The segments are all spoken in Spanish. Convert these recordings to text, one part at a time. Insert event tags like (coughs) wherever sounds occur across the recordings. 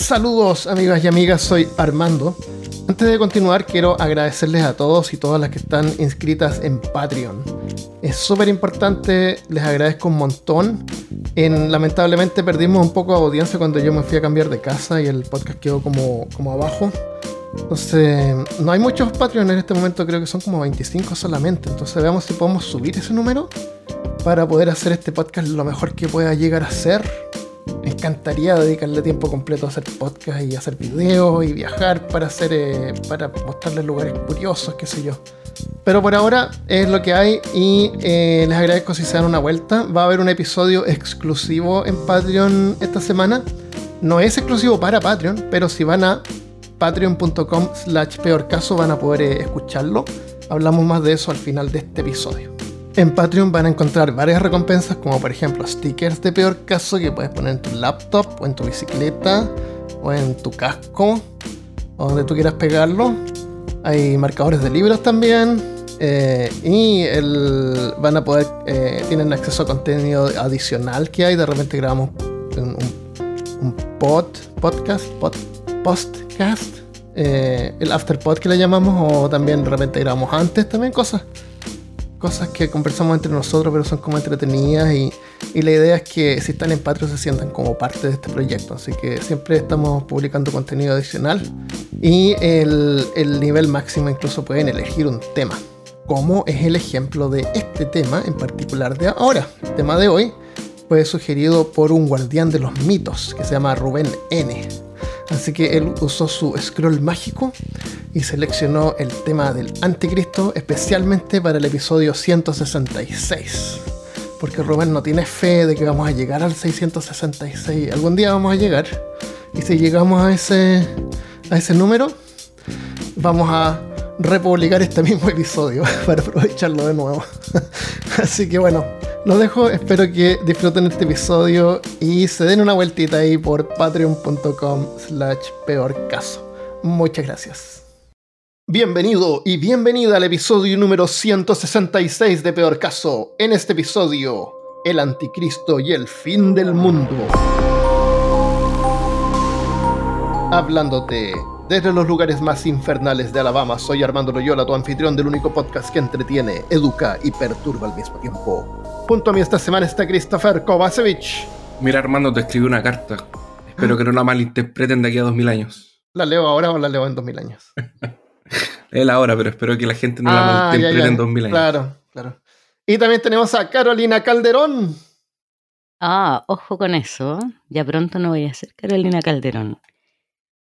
Saludos amigas y amigas, soy Armando. Antes de continuar quiero agradecerles a todos y todas las que están inscritas en Patreon. Es súper importante, les agradezco un montón. En, lamentablemente perdimos un poco de audiencia cuando yo me fui a cambiar de casa y el podcast quedó como, como abajo. Entonces, no hay muchos Patreon en este momento, creo que son como 25 solamente. Entonces veamos si podemos subir ese número para poder hacer este podcast lo mejor que pueda llegar a ser me encantaría dedicarle tiempo completo a hacer podcast y hacer videos y viajar para hacer eh, para mostrarles lugares curiosos, qué sé yo. Pero por ahora es lo que hay y eh, les agradezco si se dan una vuelta. Va a haber un episodio exclusivo en Patreon esta semana. No es exclusivo para Patreon, pero si van a patreon.com slash peor caso van a poder eh, escucharlo. Hablamos más de eso al final de este episodio. En Patreon van a encontrar varias recompensas, como por ejemplo stickers de peor caso que puedes poner en tu laptop, o en tu bicicleta, o en tu casco, o donde tú quieras pegarlo. Hay marcadores de libros también. Eh, y el, van a poder, eh, tienen acceso a contenido adicional que hay. De repente grabamos un, pod, podcast, pod, postcast, eh, el afterpod que le llamamos, o también de repente grabamos antes también cosas cosas que conversamos entre nosotros, pero son como entretenidas y, la idea es que si están en Patreon se sientan como parte de este proyecto. Así que siempre estamos publicando contenido adicional y el, el nivel máximo incluso pueden elegir un tema, como es el ejemplo de este tema en particular de ahora. El tema de hoy fue sugerido por un guardián de los mitos que se llama Rubén N. Así que él usó su scroll mágico y seleccionó el tema del anticristo especialmente para el episodio 166. Porque Rubén no tiene fe de que vamos a llegar al 666. Algún día vamos a llegar. Y si llegamos a ese, a ese número, vamos a republicar este mismo episodio (laughs) para aprovecharlo de nuevo. (laughs) Así que bueno, lo dejo, espero que disfruten este episodio y se den una vueltita ahí por patreon.com slash peor caso. Muchas gracias. Bienvenido y bienvenida al episodio número 166 de Peor Caso. En este episodio, el anticristo y el fin del mundo. Hablándote desde los lugares más infernales de Alabama, soy Armando Loyola, tu anfitrión del único podcast que entretiene, educa y perturba al mismo tiempo. Junto a mí esta semana está Christopher Kovacevic. Mira, Armando, te escribí una carta. Espero que no la malinterpreten de aquí a 2000 años. ¿La leo ahora o la leo en 2000 años? (laughs) Él ahora, pero espero que la gente no la ah, malinterprete en 2000 años. Claro, claro. Y también tenemos a Carolina Calderón. Ah, ojo con eso. Ya pronto no voy a ser Carolina Calderón.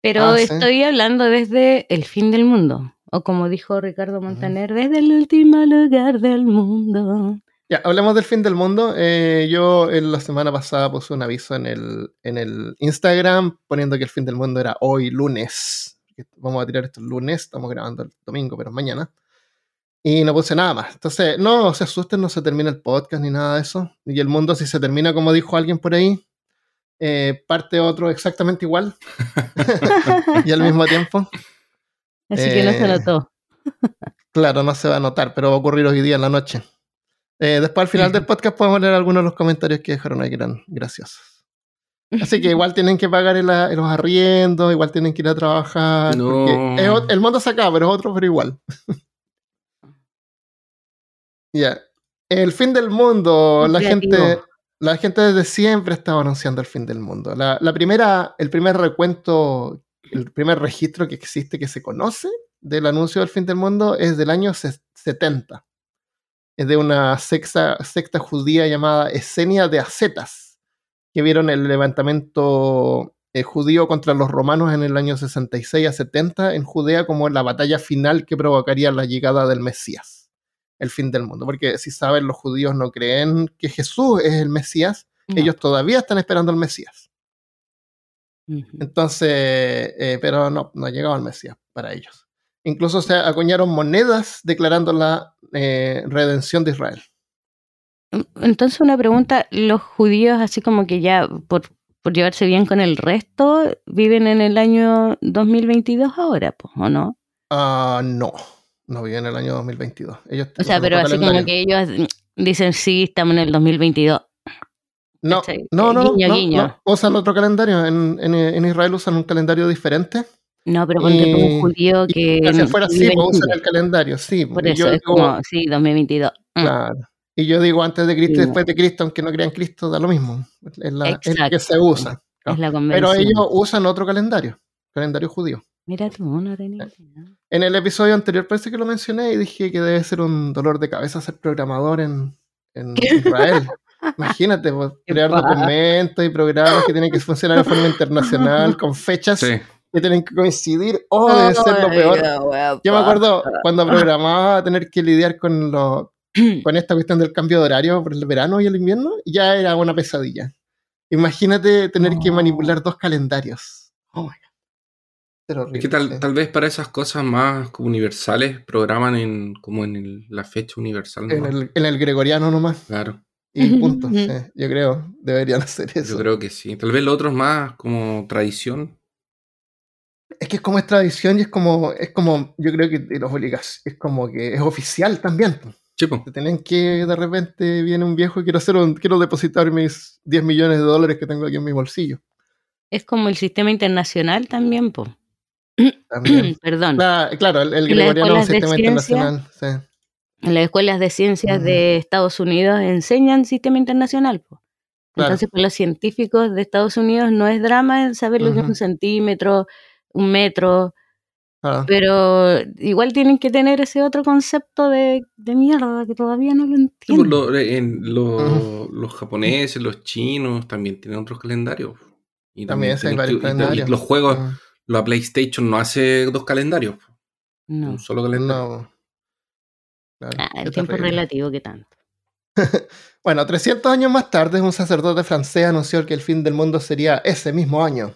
Pero ah, estoy hablando desde el fin del mundo. O como dijo Ricardo Montaner, desde el último lugar del mundo. Ya, hablemos del fin del mundo. Eh, yo en la semana pasada puse un aviso en el, en el Instagram poniendo que el fin del mundo era hoy, lunes. Vamos a tirar esto el lunes, estamos grabando el domingo, pero mañana. Y no puse nada más. Entonces, no se asusten, no se termina el podcast ni nada de eso. Y el mundo, si se termina, como dijo alguien por ahí, eh, parte otro exactamente igual. (laughs) (laughs) y al mismo tiempo. Así que no se eh, notó. claro, no se va a notar, pero va a ocurrir hoy día en la noche. Eh, después al final del podcast podemos leer algunos de los comentarios que dejaron ahí que eran graciosos. Así que (laughs) igual tienen que pagar los arriendos, igual tienen que ir a trabajar. el mundo se acaba, pero es otro, pero igual. ya. El fin del mundo, la gente, la gente desde siempre estaba anunciando el fin del mundo. La, primera, el primer recuento, el primer registro que existe que se conoce del anuncio del fin del mundo es del año 70 es de una secta, secta judía llamada Esenia de Acetas, que vieron el levantamiento eh, judío contra los romanos en el año 66 a 70 en Judea como la batalla final que provocaría la llegada del Mesías, el fin del mundo. Porque si saben, los judíos no creen que Jesús es el Mesías, ellos todavía están esperando al Mesías. Entonces, eh, pero no, no ha llegado el Mesías para ellos. Incluso se acuñaron monedas declarando la eh, redención de Israel. Entonces una pregunta, ¿los judíos así como que ya por, llevarse bien con el resto viven en el año 2022 ahora, ¿o no? Ah, no, no viven en el año 2022. o sea, pero así como que ellos dicen, sí, estamos en el 2022. No, no, no, no, usan otro calendario. En, en, Israel usan un calendario diferente. No, pero ponte un judío que. Si fuera así, pues usan el calendario, sí. Por eso es como, sí, 2022. Mm. Claro. Y yo digo antes de Cristo y después de Cristo, aunque no crean Cristo, da lo mismo. Es, la, que se usa. Es la pero ellos usan otro calendario, calendario judío. Mira tú, no tenía En el episodio anterior parece que lo mencioné y dije que debe ser un dolor de cabeza ser programador en, en Israel. (laughs) Imagínate, pues, crear documentos y programas que tienen que funcionar de forma internacional, con fechas que tienen que coincidir. Oh, debe ser lo peor. Yo me acuerdo cuando programaba tener que lidiar con, lo, (clears throat) con esta cuestión del cambio de horario por el verano y el invierno, ya era una pesadilla. Imagínate tener que manipular dos calendarios. Oh my God. Es que tal, tal, vez para esas cosas más universales programan en como en la fecha universal. En el, en el, gregoriano nomás. Claro. Y punto. yo creo, deberían hacer eso. Yo creo que sí. Tal vez lo otro es más como tradición. Es que es como es tradición y es como, es como, yo creo que los obligas, es como que es oficial también. Sí, Te tienen que, de repente viene un viejo y quiero hacer un, quiero depositar mis 10 millones de dólares que tengo aquí en mi bolsillo. Es como el sistema internacional también, po. También. (clears throat) Perdón. claro, el, el gregoriano es un sistema internacional. Sí. En las escuelas de ciencias de Estados Unidos enseñan sistema internacional. Entonces, para los científicos de Estados Unidos no es drama saber lo que es un centímetro, un metro, pero igual tienen que tener ese otro concepto de, mierda que todavía no lo entiendo. Eh, los japoneses, los chinos también tienen otros calendarios. Y también, hay varios calendarios. los juegos, la PlayStation no hace dos calendarios. No. Un solo calendario. Ah, el tiempo relativo, ¿qué tanto? (laughs) bueno, 300 años más tarde, un sacerdote francés anunció que el fin del mundo sería ese mismo año.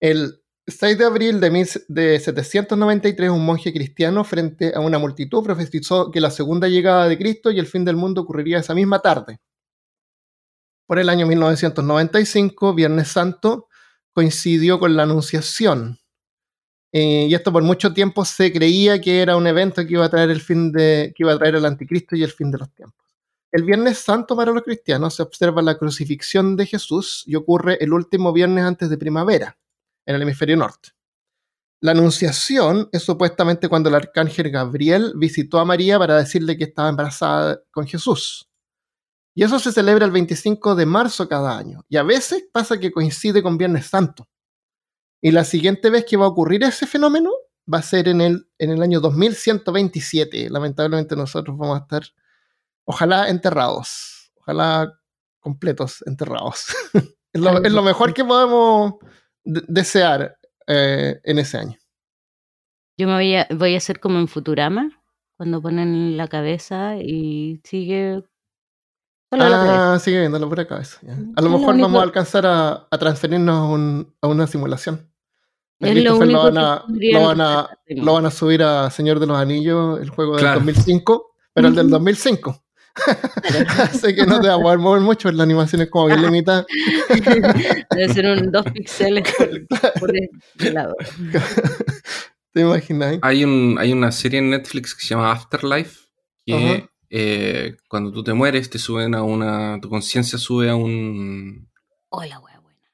El 6 de abril de, de 793, un monje cristiano, frente a una multitud, profetizó que la segunda llegada de Cristo y el fin del mundo ocurriría esa misma tarde. Por el año 1995, Viernes Santo, coincidió con la Anunciación, eh, y esto por mucho tiempo se creía que era un evento que iba a traer el fin de, que iba a traer el anticristo y el fin de los tiempos. El Viernes Santo para los cristianos se observa la crucifixión de Jesús y ocurre el último viernes antes de primavera, en el hemisferio norte. La anunciación es supuestamente cuando el arcángel Gabriel visitó a María para decirle que estaba embarazada con Jesús. Y eso se celebra el 25 de marzo cada año. Y a veces pasa que coincide con Viernes Santo. Y la siguiente vez que va a ocurrir ese fenómeno va a ser en el, en el año 2127. Lamentablemente nosotros vamos a estar, ojalá enterrados, ojalá completos enterrados. (laughs) es, lo, mejor que podemos desear eh, en ese año. Yo me voy a, voy a hacer como en Futurama, cuando ponen la cabeza y sigue ah, sigue viendo la pura cabeza. A lo mejor vamos a alcanzar a, transferirnos a una simulación. lo, van a, lo, van a, subir a Señor de los Anillos, el juego del 2005, pero el del 2005. (laughs) Así que no te va a poder mover mucho, la animación es como bien (laughs) limitada. Debe ser un 2 píxeles (laughs) por, el lado. ¿Te imaginas? Hay, un, hay una serie en Netflix que se llama Afterlife, que eh, cuando tú te mueres, te suben a una. Tu conciencia sube a un. Hola,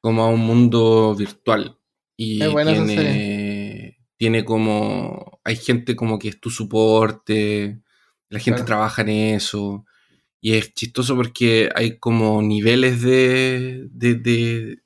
Como a un mundo virtual. Y tiene, tiene como. Hay gente como que es tu soporte. La gente trabaja en eso. Y es chistoso porque hay como niveles de. de,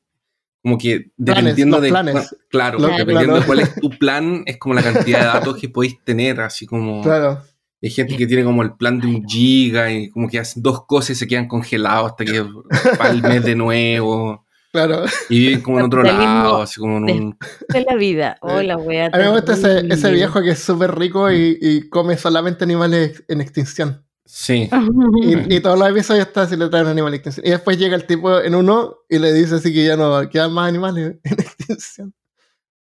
como que dependiendo de planes. claro, dependiendo de cuál es tu (laughs) plan, es como la cantidad de datos que podéis tener, así como claro. Hay gente que tiene como el plan de un giga y como que hacen dos cosas y se quedan congelados hasta que va el mes de nuevo. Claro. Y viven como en otro lado, así como en un... De la vida. Hola, wea. A mí me gusta ese, ese viejo que es súper rico y, y, come solamente animales en extinción. Sí. (laughs) Y, y todos los episodios está si le traen animales en extinción. Y después llega el tipo en uno y le dice así que ya no quedan más animales en (laughs) extinción.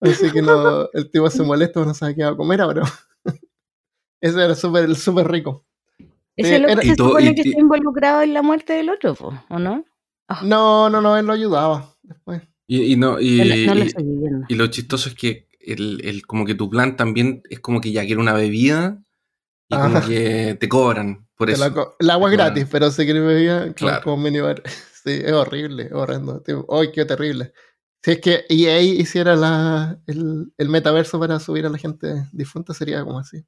Así que no, el tipo se molesta, no sabe qué va a comer ahora. Ese era súper super rico. Ese es lo que se supone que está involucrado en la muerte del otro, ¿o no? Ah. No, no, no, él lo ayudaba después. Y, no, y, y, lo chistoso es que el, el, como que tu plan también es como que ya quiere una bebida y como que te cobran por eso. el agua es gratis, pero se quiere bebida claro. como minibar. (laughs) Sí, es horrible, horrendo. ¡Ay, qué terrible! Si es que EA hiciera la, el, el, metaverso para subir a la gente difunta, sería como así.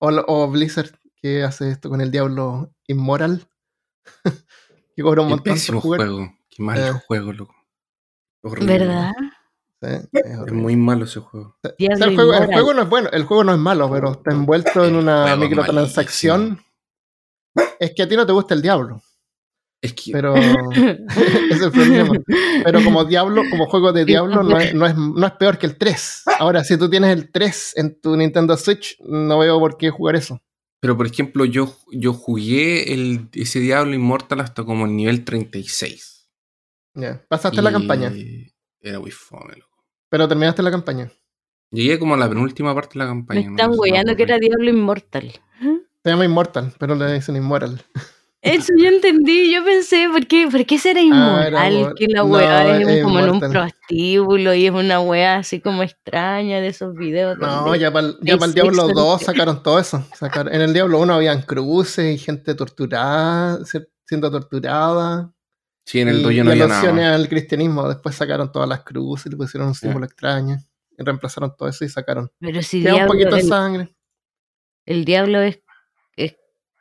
O, o Blizzard, que hace esto con el Diablo Inmoral. (laughs) que cobra un montón por jugar. juego. Qué mal eh. juego, loco. ¿Verdad? es, muy malo ese juego. el, juego. el, juego. no es bueno, el juego no es malo, pero está envuelto en una microtransacción. Es que a ti no te gusta el diablo. Es que... Pero (laughs) es el problema. Pero como Diablo, como juego de Diablo, no es, no, es, no es peor que el 3. Ahora, si tú tienes el 3 en tu Nintendo Switch, no veo por qué jugar eso. Pero por ejemplo, yo, yo jugué el, ese Diablo Immortal hasta como el nivel 36. Ya, pasaste la campaña. Era muy fome, loco. Pero terminaste la campaña. Llegué como a la penúltima parte de la campaña. Me están weyando que era Diablo Immortal. Se llama Immortal, pero le dicen Immoral. Eso yo entendí, yo pensé, ¿por qué, ¿por qué será ah, inmoral? que la weá es, como en un prostíbulo y es una weá así como extraña de esos videos. No, ya para el Diablo 2 sacaron todo eso. en el Diablo 1 habían cruces y gente torturada, siendo torturada. Sí, en el 2 no había nada. al cristianismo, después sacaron todas las cruces, y le pusieron un símbolo extraño, y reemplazaron todo eso y sacaron. Pero si Queda un poquito de sangre. El diablo es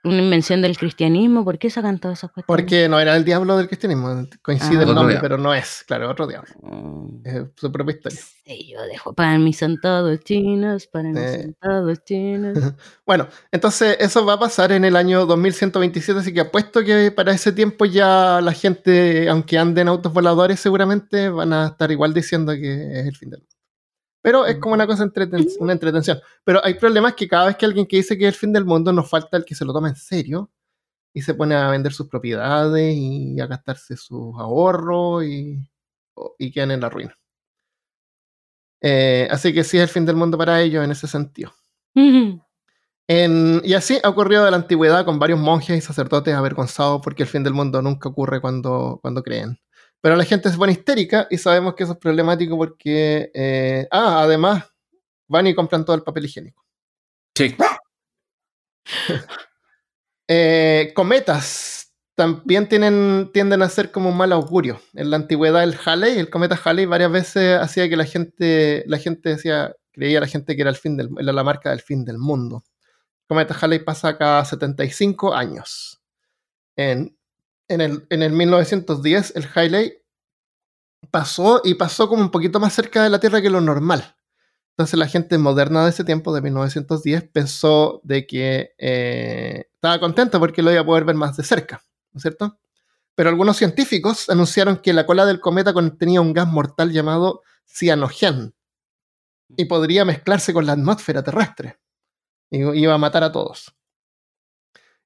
una invención del cristianismo, ¿por qué sacan todas esas cuestiones? Porque no era el diablo del cristianismo, coincide el ah. nombre, pero no es, claro, otro diablo. Mm. Es su propia historia. Sí, yo dejo para mí son todos chinos, para mí son todos chinos. (laughs) bueno, entonces eso va a pasar en el año 2127, así que apuesto que para ese tiempo ya la gente, aunque anden autos voladores, seguramente van a estar igual diciendo que es el fin del mundo. Pero es como una cosa, entreten (laughs) una entretención. Pero hay problemas que cada vez que alguien que dice que es el fin del mundo, nos falta el que se lo toma en serio y se pone a vender sus propiedades y a gastarse sus ahorros y, y quedan en la ruina. Eh, así que sí es el fin del mundo para ellos en ese sentido. (laughs) y así ha ocurrido de la antigüedad con varios monjes y sacerdotes avergonzados porque el fin del mundo nunca ocurre cuando, cuando creen. Pero la gente se pone histérica y sabemos que eso es problemático porque, eh, ah, además, van y compran todo el papel higiénico. Sí. (laughs) Eh, cometas también tienen, tienden a ser como un mal augurio. En la antigüedad el Halley, el cometa Halley, varias veces hacía que la gente, la gente decía, creía la gente que era el fin del, era la marca del fin del mundo. El cometa Halley pasa cada 75 años. En en el, en el 1910 el Halley pasó y pasó como un poquito más cerca de la Tierra que lo normal. Entonces la gente moderna de ese tiempo, de 1910, pensó de que eh, estaba contenta porque lo iba a poder ver más de cerca, ¿no es cierto? Pero algunos científicos anunciaron que la cola del cometa contenía un gas mortal llamado cianogen y podría mezclarse con la atmósfera terrestre y iba a matar a todos.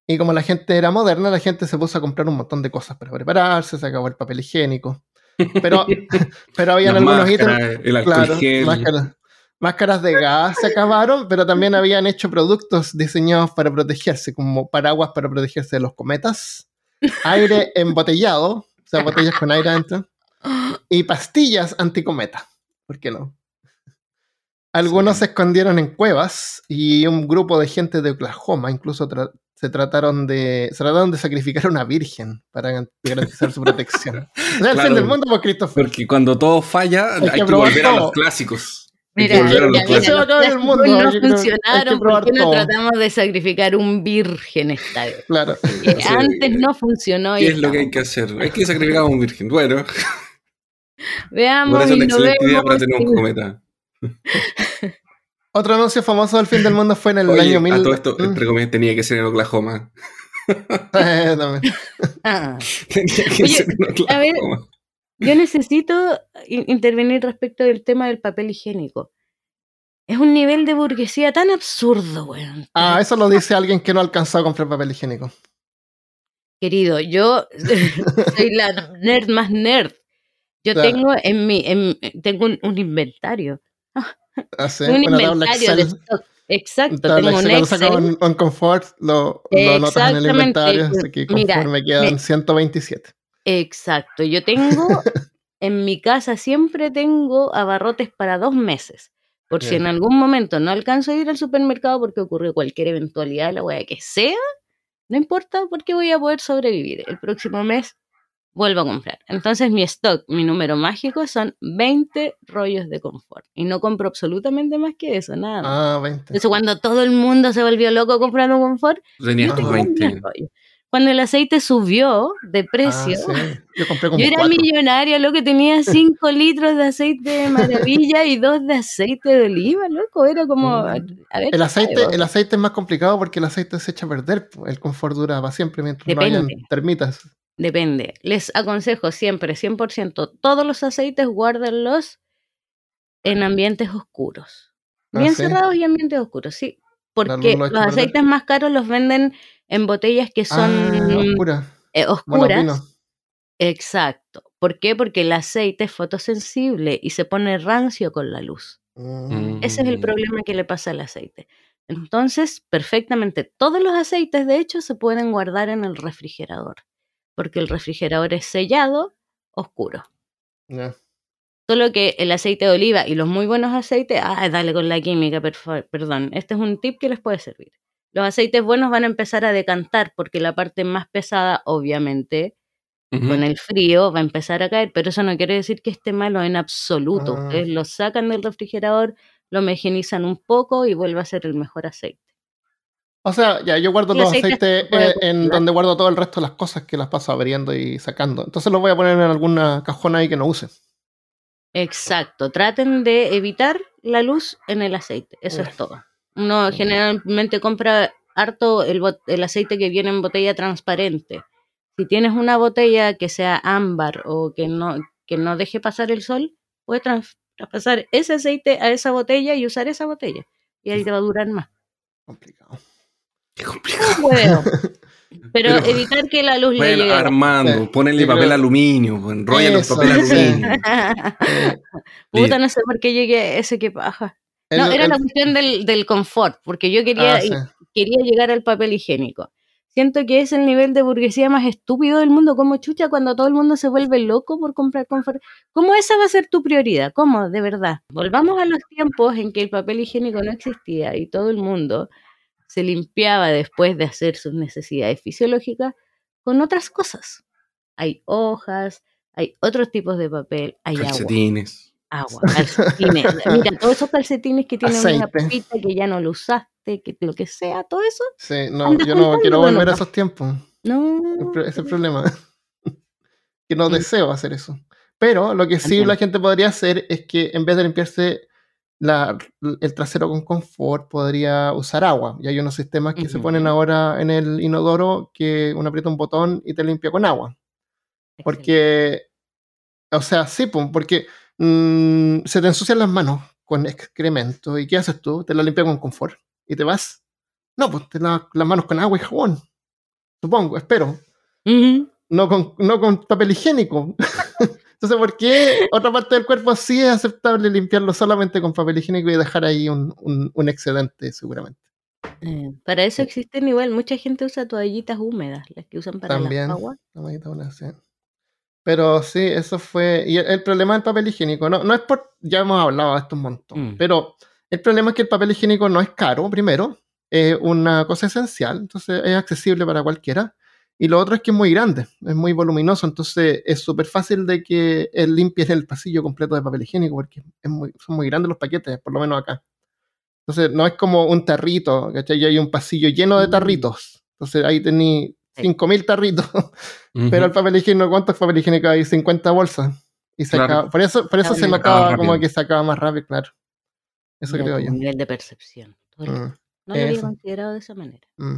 Y como la gente era moderna, la gente se puso a comprar un montón de cosas para prepararse, se acabó el papel higiénico. Pero, (laughs) pero habían algunos ítems. claro, máscaras, máscaras de gas se acabaron, pero también habían hecho productos diseñados para protegerse, como paraguas para protegerse de los cometas, aire embotellado, o sea, botellas con aire adentro, y pastillas anticometa. ¿Por qué no? Algunos se escondieron en cuevas y un grupo de gente de Oklahoma incluso se trataron de se trataron de sacrificar a una virgen para garantizar su protección. (laughs) el fin del mundo, pues, Christopher. Porque cuando todo falla, hay, que, volver a los clásicos. Mira, mira, los mundo, no funcionaron, ¿por qué no tratamos de sacrificar un virgen esta vez? Claro. (laughs) antes no funcionó. ¿Qué es lo que hay que hacer? Hay que sacrificar a un virgen. Bueno. Veamos. Por es una excelente idea para tener un cometa. (laughs) Otro anuncio famoso del fin del mundo fue en el (laughs) año 1000. A todo esto, mm. entre comillas, tenía que ser en Oklahoma. (laughs) ah. (laughs) tenía que ser en Oklahoma. A ver, yo necesito intervenir respecto del tema del papel higiénico. Es un nivel de burguesía tan absurdo, weón. Ah, eso lo dice alguien que no ha alcanzado a comprar papel higiénico. Querido, yo soy la nerd más nerd. Yo tengo en mi, en, tengo un, inventario. Ah, un inventario de stock. Exacto, tengo un Excel. Lo Confort, lo, lo notas en el inventario, así que conforme me quedan 127. Exacto, yo tengo, (laughs) en mi casa siempre tengo abarrotes para dos meses. Por si en algún momento no alcanzo a ir al supermercado porque ocurrió cualquier eventualidad, la wea que sea, no importa porque voy a poder sobrevivir. El próximo mes vuelvo a comprar. Entonces mi stock, mi número mágico son 20 rollos de confort. Y no compro absolutamente más que eso, nada más. Ah, 20. Entonces cuando todo el mundo se volvió loco comprando confort, Tenías yo 20. Cuando el aceite subió de Ah, precio, sí. Yo compré como yo era cuatro. millonaria, loco, tenía 5 litros de aceite de maravilla y 2 de aceite de oliva, loco. Era como, Mm. a ver, El ¿qué aceite, el aceite es más complicado porque el aceite se echa a perder. El confort dura para siempre mientras no Depende. hayan termitas. Depende. Les aconsejo siempre, 100%, todos los aceites guárdenlos en ambientes oscuros. Ah, Bien ¿sí? cerrados y ambientes oscuros, sí. Porque los perder. aceites más caros los venden en botellas que son ah, oscura. eh, oscuras. vino. Exacto. ¿Por qué? Porque el aceite es fotosensible y se pone rancio con la luz. Mm. Ese es el Mm. problema que le pasa al aceite. Entonces, perfectamente, todos los aceites, de hecho, se pueden guardar en el refrigerador, porque el refrigerador es sellado, oscuro. Solo que el aceite de oliva y los muy buenos aceites, ah, dale con la química, perdón, este es un tip que les puede servir. Los aceites buenos van a empezar a decantar porque la parte más pesada, obviamente, con el frío va a empezar a caer, pero eso no quiere decir que esté malo en absoluto. Ah. Ustedes lo sacan del refrigerador, lo homogenizan un poco y vuelve a ser el mejor aceite. O sea, ya, yo guardo los aceite aceites eh, en donde guardo todo el resto de las cosas que las paso abriendo y sacando. Entonces los voy a poner en alguna cajona ahí que no use. Exacto, traten de evitar la luz en el aceite, eso Uf. es todo. Uno generalmente compra harto el, aceite que viene en botella transparente. Si tienes una botella que sea ámbar o que no, que no deje pasar el sol, puedes traspasar ese aceite a esa botella y usar esa botella. Y ahí te va a durar más. Complicado. Qué complicado. Puedo. (laughs) Pero, Pero- evitar que la luz le Bueno, llegue. a la- Armando, Sí, ponele yo papel aluminio, enróllalo en papel aluminio. (laughs) Puta, no sé por qué llegué a ese que paja. No, era el- la cuestión del, del confort, porque yo quería, ah, sí. quería llegar al papel higiénico. Siento que es el nivel de burguesía más estúpido del mundo, como chucha cuando todo el mundo se vuelve loco por comprar confort. ¿Cómo esa va a ser tu prioridad? ¿Cómo? De verdad. Volvamos a los tiempos en que el papel higiénico no existía y todo el mundo se limpiaba después de hacer sus necesidades fisiológicas con otras cosas. Hay hojas, hay otros tipos de papel, hay agua Calcetines. agua, calcetines. Mira, (laughs) todos esos calcetines que tienen una Aceite. papita que ya no lo usaste, que lo que sea, todo eso, Sí, no, yo no quiero volver a esos tiempos. no. Ese es el problema. (laughs) que no deseo hacer eso. Pero lo que sí Entiendo. la gente podría hacer es que en vez de limpiarse la- el trasero con confort, podría usar agua. Y hay unos sistemas que se ponen ahora en el inodoro que uno aprieta un botón y te limpia con agua. Porque, o sea, sí, porque mm, se te ensucian las manos con excremento. ¿Y qué haces tú? Te la limpias con confort. ¿Y te vas? No, pues te lavas las manos con agua y jabón. Supongo, espero. No con, no con papel higiénico. (laughs) Entonces, ¿por qué otra parte del cuerpo sí es aceptable limpiarlo solamente con papel higiénico y dejar ahí un, un- un excedente, seguramente? Eh, para eso existen igual, mucha gente usa toallitas húmedas, las que usan para También. La sí. Pero sí, eso fue. Y el, el problema del papel higiénico, no, no es por. Ya hemos hablado de esto un montón. Mm. Pero el problema es que el papel higiénico no es caro, primero. Es una cosa esencial, entonces es accesible para cualquiera. Y lo otro es que es muy grande, es muy voluminoso, entonces es súper fácil de que él limpie el pasillo completo de papel higiénico, porque es muy, son muy grandes los paquetes, por lo menos acá. Entonces no es como un tarrito, ¿cachai? Y hay un pasillo lleno de tarritos. Entonces ahí tení Sí. 5.000 tarritos. (laughs) Ujú. Pero el papel higiénico, ¿cuántos papel higiénico hay? 50 bolsas. Y se Claro. acaba- por eso, por eso se se acaba como que se acaba más rápido, claro. Eso Ya, creo yo. nivel de percepción. Mm, No lo había eso. considerado de esa manera. mm.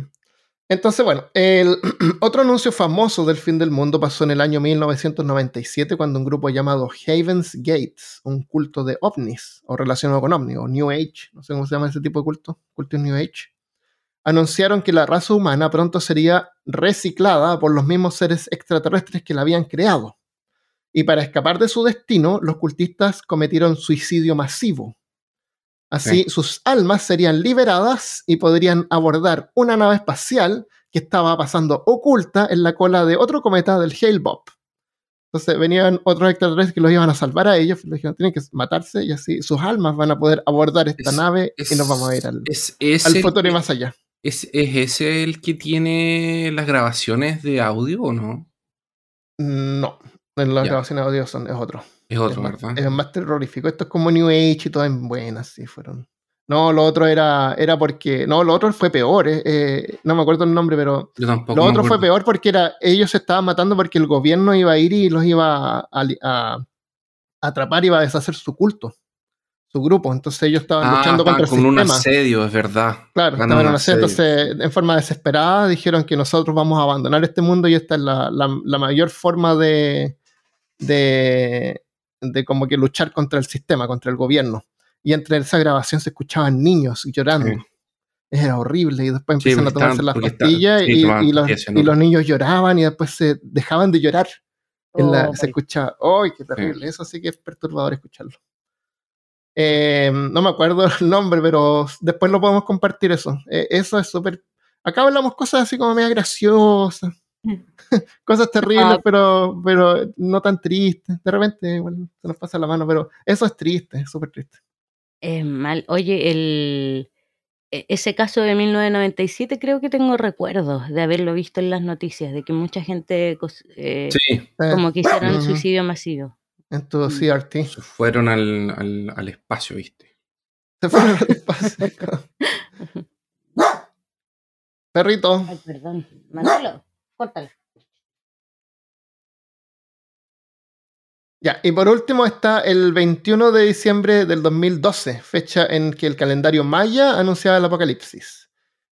Entonces, bueno, el (clears throat) otro anuncio famoso del fin del mundo pasó en el año 1997 cuando un grupo llamado Havens Gates, un culto de ovnis o relacionado con ovnis o New Age, no sé cómo se llama ese tipo de culto, culto New Age, anunciaron que la raza humana pronto sería reciclada por los mismos seres extraterrestres que la habían creado. Y para escapar de su destino, los cultistas cometieron suicidio masivo. Así, Sí. sus almas serían liberadas y podrían abordar una nave espacial que estaba pasando oculta en la cola de otro cometa del Hale-Bopp. Entonces venían otros extraterrestres que los iban a salvar a ellos, les dijeron, tienen que matarse y así sus almas van a poder abordar esta Es- nave y nos vamos a ir al, Es, al futuro y más allá. ¿Es, ¿Es ese el que tiene las grabaciones de audio o no? No, en las grabaciones de audio son, es otro. Es otro, ¿verdad? es más terrorífico. Esto es como New Age y todo en buenas, sí, fueron. No, lo otro era, era porque. No, lo otro fue peor. Eh, eh, no me acuerdo el nombre, pero. Yo tampoco lo otro fue peor porque era. Ellos se estaban matando porque el gobierno iba a ir y los iba a, a, atrapar, iba a deshacer su culto, su grupo. Entonces ellos estaban ah, luchando contra el con un asedio, es verdad. Claro, estaban en un asedio. Entonces, en forma desesperada, dijeron que nosotros vamos a abandonar este mundo y esta es la, la mayor forma de. de de como que luchar contra el sistema, contra el gobierno y entre esa grabación se escuchaban niños llorando. Era horrible y después empezaron a tomarse las pastillas y, los, niños lloraban y después se dejaban de llorar. Oh, se escuchaba, ¡ay, qué terrible! Eso sí que es perturbador escucharlo. Eh, no me acuerdo (laughs) el nombre, pero después lo podemos compartir eso. Eh, eso es súper... Acá hablamos cosas así como media graciosas. (laughs) cosas terribles, ah. pero, pero no tan tristes. De repente se nos pasa la mano, pero eso es triste, es súper triste. Es mal. Oye, el, e, ese caso de 1997 creo que tengo recuerdos de haberlo visto en las noticias, de que mucha gente eh, como que hicieron el suicidio masivo. En tu. CRT. Se fueron al, al, al espacio, viste. Se fueron al espacio. (laughs) Perrito. Ay, perdón. Manolo, córtalo. Ya, y por último está el 21 de diciembre del 2012, fecha en que el calendario maya anunciaba el apocalipsis.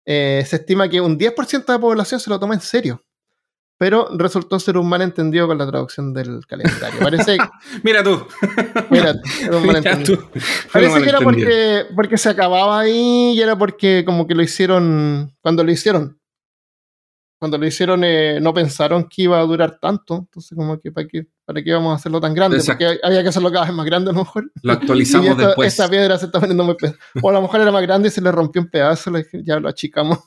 Eh, se estima que un 10% de la población se lo toma en serio, pero resultó ser un malentendido con la traducción del calendario. Parece (laughs) Mira tú. Mira, un (laughs) malentendido. Parece que era porque, porque se acababa ahí y era porque como que lo hicieron, cuando lo hicieron, cuando lo hicieron eh, no pensaron que iba a durar tanto, entonces como que para qué, para qué íbamos a hacerlo tan grande, porque había que hacerlo cada vez más grande a lo mejor. Lo actualizamos (laughs) después. Esta piedra se está poniendo muy pesada. O a lo mejor era más grande y se le rompió un pedazo, ya lo achicamos.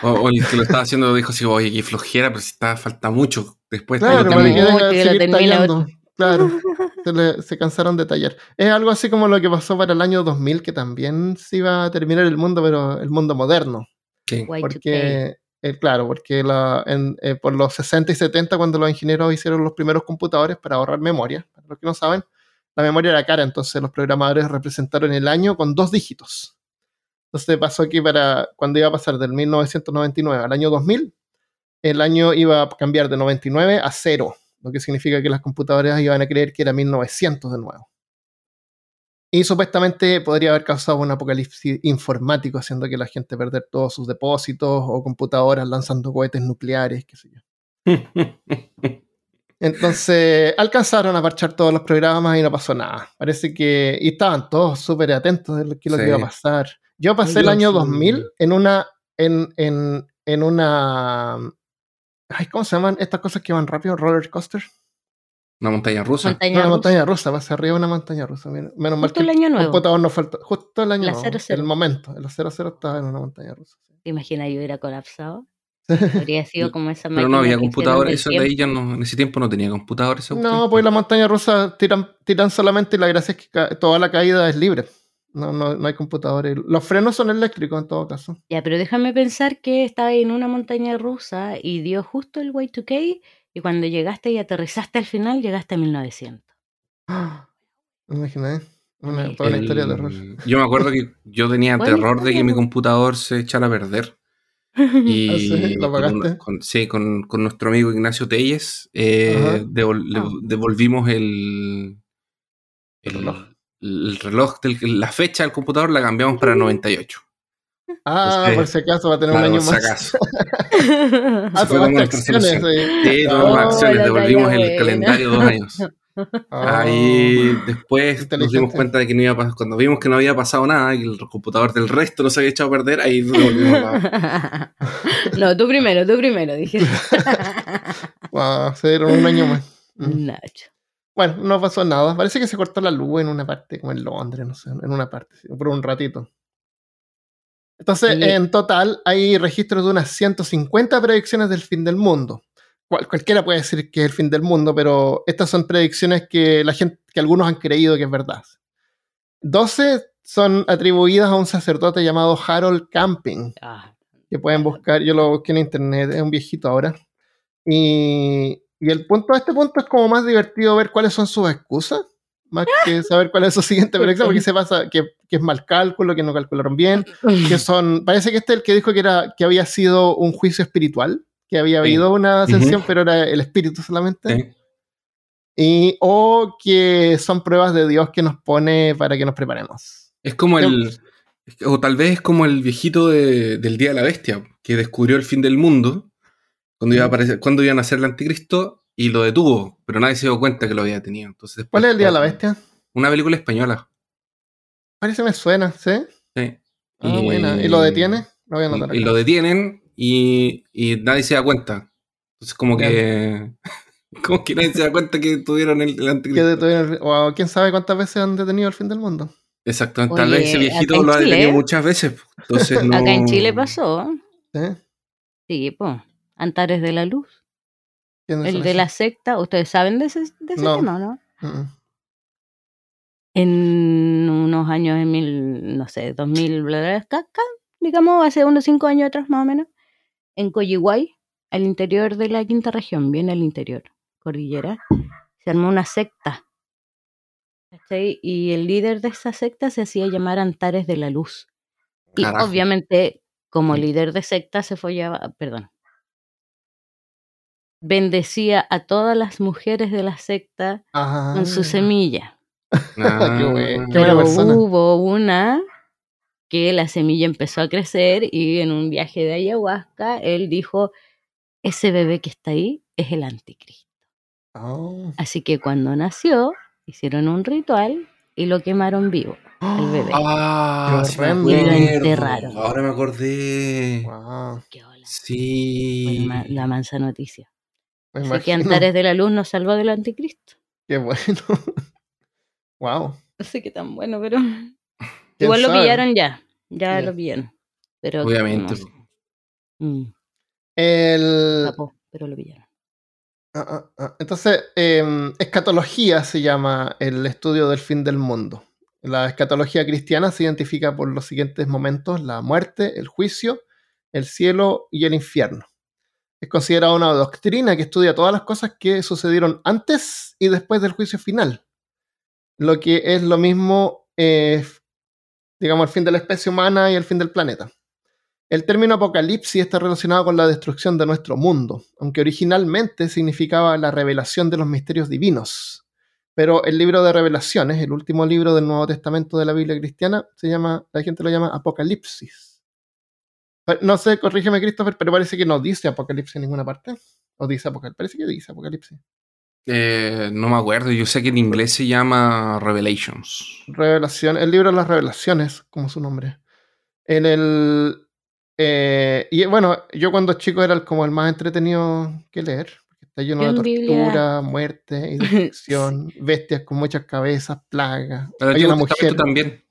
O, el que lo estaba haciendo dijo así, oye, qué flojera, pero si está, falta mucho después. Claro, tallando. Claro, (laughs) se, se, cansaron de tallar. Es algo así como lo que pasó para el año 2000, que también se iba a terminar el mundo, pero el mundo moderno. Sí. Porque eh, claro, porque la, eh, por los 60 y 70, cuando los ingenieros hicieron los primeros computadores para ahorrar memoria, para los que no saben, la memoria era cara, entonces los programadores representaron el año con dos dígitos. Entonces pasó aquí para cuando iba a pasar del 1999 al año 2000, el año iba a cambiar de 99 a 0, lo que significa que las computadoras iban a creer que era 1900 de nuevo. Y supuestamente podría haber causado un apocalipsis informático, haciendo que la gente perder todos sus depósitos o computadoras lanzando cohetes nucleares, qué sé yo. (laughs) Entonces alcanzaron a parchar todos los programas y no pasó nada. Parece que. Y estaban todos súper atentos de lo que, iba a pasar. Yo pasé el año 2000 en una. En, en, en una. Ay, ¿Cómo se llaman estas cosas que van rápido? ¿Roller coaster? Una montaña rusa. una montaña rusa, va hacia arriba una montaña rusa. Menos mal que el año nuevo. computador no falta. Justo el año nuevo. El momento. El 00 estaba en una montaña rusa. ¿Te imaginas yo hubiera colapsado? (laughs) Habría sido como esa Pero no había computadores, eso de ahí ya no, en ese tiempo no tenía computadores. No, pues la montaña rusa tiran, tiran solamente y la gracia es que toda la caída es libre. No, no, no hay computadores. Los frenos son eléctricos en todo caso. Ya, pero déjame pensar que estaba en una montaña rusa y dio justo el Y2K y cuando llegaste y aterrizaste al final, llegaste a 1900. Imaginé. Una, toda una historia de terror. Yo me acuerdo que (laughs) yo tenía terror de que mi computador se echara a perder. (laughs) Y ¿Lo pagaste? Con, sí, con, con, nuestro amigo Ignacio Telles eh, ah. devolvimos el, el, reloj, el reloj la fecha del computador la cambiamos para 98. Ah, por si acaso va a tener un año más. Acaso. (laughs) ah, tomaste acciones. Sí, tomamos acciones, devolvimos el calendario dos años. (laughs) Ahí ah. después nos dimos cuenta de que no iba a pasar, cuando vimos que no había pasado nada, que el computador del resto no se había echado a perder, ahí volvimos a... (laughs) No, tú primero, tú primero, dije. wow, se dieron un año más. Mm. Nacho. Bueno, no pasó nada. Parece que se cortó la luz en una parte, como en Londres, no sé, en una parte, por un ratito. Entonces, en total hay registros de unas 150 predicciones del fin del mundo. cualquiera puede decir que es el fin del mundo, pero estas son predicciones que la gente, que algunos han creído que es verdad. 12 son atribuidas a un sacerdote llamado Harold Camping, ah. que pueden buscar, yo lo busqué en internet, es un viejito ahora. Y, Y el punto, este punto es como más divertido ver cuáles son sus excusas, más que saber cuál es su siguiente (laughs) proyecto, porque se pasa que, que, es mal cálculo, que no calcularon bien, (laughs) que son, parece que este es el que dijo que, era, que había sido un juicio espiritual, que había habido una ascensión, pero era el espíritu solamente. Y, o que son pruebas de Dios que nos pone para que nos preparemos. Es como el, o tal vez es como el viejito del Día de la Bestia, que descubrió el fin del mundo, cuando iba a, aparecer, cuando iba a nacer el anticristo, y lo detuvo, pero nadie se dio cuenta que lo había tenido. Entonces, ¿Cuál es el Día de la Bestia? Una película española. Parece me suena, ¿sí? Sí. Ah, y, buena. ¿Y lo detiene? Lo voy a anotar y, lo detienen y, y, nadie se da cuenta. Entonces, como que. (laughs) como que nadie se da cuenta que tuvieron el, el anticristo. o quién sabe cuántas veces han detenido el fin del mundo. Exactamente, tal vez ese viejito lo ha detenido muchas veces. Entonces (laughs) Acá en Chile pasó. ¿Sí? Sí, pues. Antares de la Luz. El de la secta. ¿Ustedes saben de ese, de ese tema, no? En unos años, en mil, no sé, 2000, bla, digamos, hace unos cinco años atrás más o menos, en Coyihuay, al interior de la quinta región, bien al interior, cordillera, se armó una secta. Y el líder de esa secta se hacía llamar Antares de la Luz. Y obviamente, como líder de secta, se follaba, perdón, bendecía a todas las mujeres de la secta con su semilla. (laughs) Ah, Pero hubo una que la semilla empezó a crecer y en un viaje de ayahuasca él dijo, ese bebé que está ahí es el anticristo. Oh. Así que cuando nació, hicieron un ritual y lo quemaron vivo al bebé. (gasps) Ah, y lo enterraron. Ahora me acordé. Qué hola. Sí. la mansa noticia. Así que Antares de la Luz nos salvó del anticristo. Qué bueno. (laughs) wow. No sé qué tan bueno, pero. (laughs) Igual lo pillaron ya. Ya lo pillaron. Pero Obviamente. Mm. El. pero lo pillaron. Ah, ah, ah. Entonces, em, escatología se llama el estudio del fin del mundo. La escatología cristiana se identifica por los siguientes momentos, la muerte, el juicio, el cielo y el infierno. Es considerada una doctrina que estudia todas las cosas que sucedieron antes y después del juicio final. Lo que es lo mismo, eh, digamos, el fin de la especie humana y el fin del planeta. El término apocalipsis está relacionado con la destrucción de nuestro mundo, aunque originalmente significaba la revelación de los misterios divinos. Pero el libro de revelaciones, el último libro del Nuevo Testamento de la Biblia cristiana, se llama, la gente lo llama Apocalipsis. No sé, corrígeme Christopher, pero parece que no dice Apocalipsis en ninguna parte. O dice Apocalipsis, parece que dice Apocalipsis. Eh, no me acuerdo, yo sé que en inglés se llama Revelations. Revelación, el libro de las revelaciones, como su nombre. En el, eh, y bueno, yo cuando chico era como el más entretenido que leer, porque está lleno de tortura, (laughs) muerte y destrucción, bestias con muchas cabezas, plagas. hay una mujer también.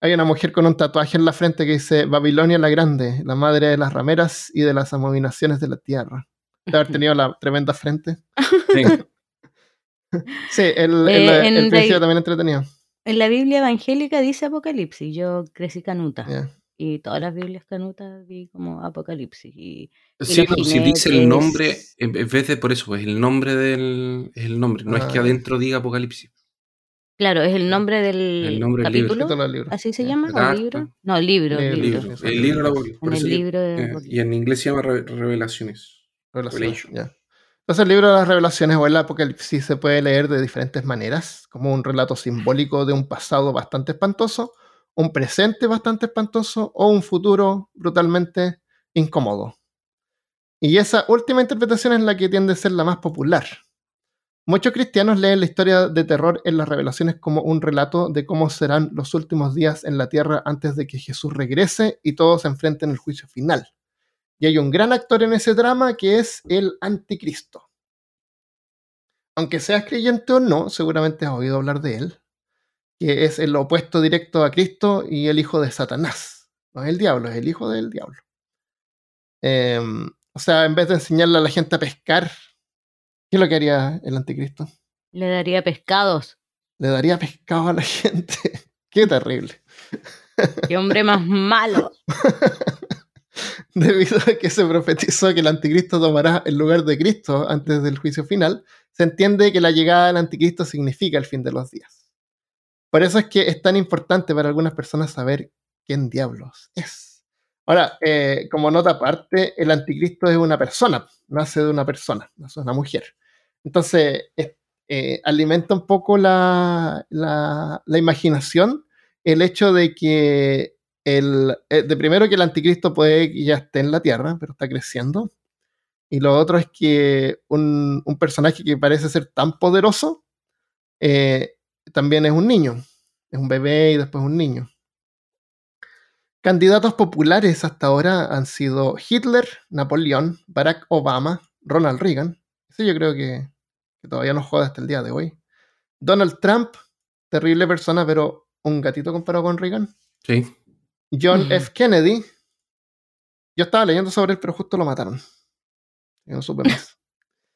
Hay una mujer con un tatuaje en la frente que dice Babilonia la Grande, la madre de las rameras y de las abominaciones de la tierra. De haber tenido la tremenda frente. Sí, (laughs) el, eh, principio también entretenido. En la Biblia evangélica dice Apocalipsis, yo crecí canuta y todas las Biblias canutas vi como Apocalipsis. Y, sí, si dice el nombre, en vez de por eso, pues el nombre del. Es el nombre, no es que ah. adentro diga Apocalipsis. Claro, es el nombre del capítulo. ¿Así se llama? ¿O libro? No, libro. El libro. El libro, el libro eh, Y en inglés se llama Revelaciones. Revelaciones. Entonces el libro de las revelaciones o el Apocalipsis se puede leer de diferentes maneras, como un relato simbólico de un pasado bastante espantoso, un presente bastante espantoso o un futuro brutalmente incómodo. Y esa última interpretación es la que tiende a ser la más popular. Muchos cristianos leen la historia de terror en las revelaciones como un relato de cómo serán los últimos días en la tierra antes de que Jesús regrese y todos se enfrenten al juicio final. Y hay un gran actor en ese drama que es el anticristo. Aunque seas creyente o no, seguramente has oído hablar de él que es el opuesto directo a Cristo y el hijo de Satanás. No es el diablo, es el hijo del diablo. Em, o sea, en vez de enseñarle a la gente a pescar, ¿qué es lo que haría el anticristo? Le daría pescados. Le daría pescado a la (laughs) gente. Qué terrible. Qué hombre más malo. (laughs) (laughs) debido a que se profetizó que el anticristo tomará el lugar de Cristo antes del juicio final, se entiende que la llegada del anticristo significa el fin de los días. Por eso es que es tan importante para algunas personas saber quién diablos es. Ahora, eh, como nota aparte, el anticristo es una persona, nace de una persona, no es una mujer. Entonces, eh, alimenta un poco la, la, imaginación el hecho de que el, eh, de primero que el anticristo puede que ya esté en la tierra, pero está creciendo. Y lo otro es que un, personaje que parece ser tan poderoso eh, también es un niño. Es un bebé y después un niño. Candidatos populares hasta ahora han sido Hitler, Napoleón, Barack Obama, Ronald Reagan. Eso yo creo que, que todavía nos joda hasta el día de hoy. Donald Trump, terrible persona, pero un gatito comparado con Reagan. Sí. John F. Kennedy. Yo estaba leyendo sobre él, pero justo lo mataron. No supe más.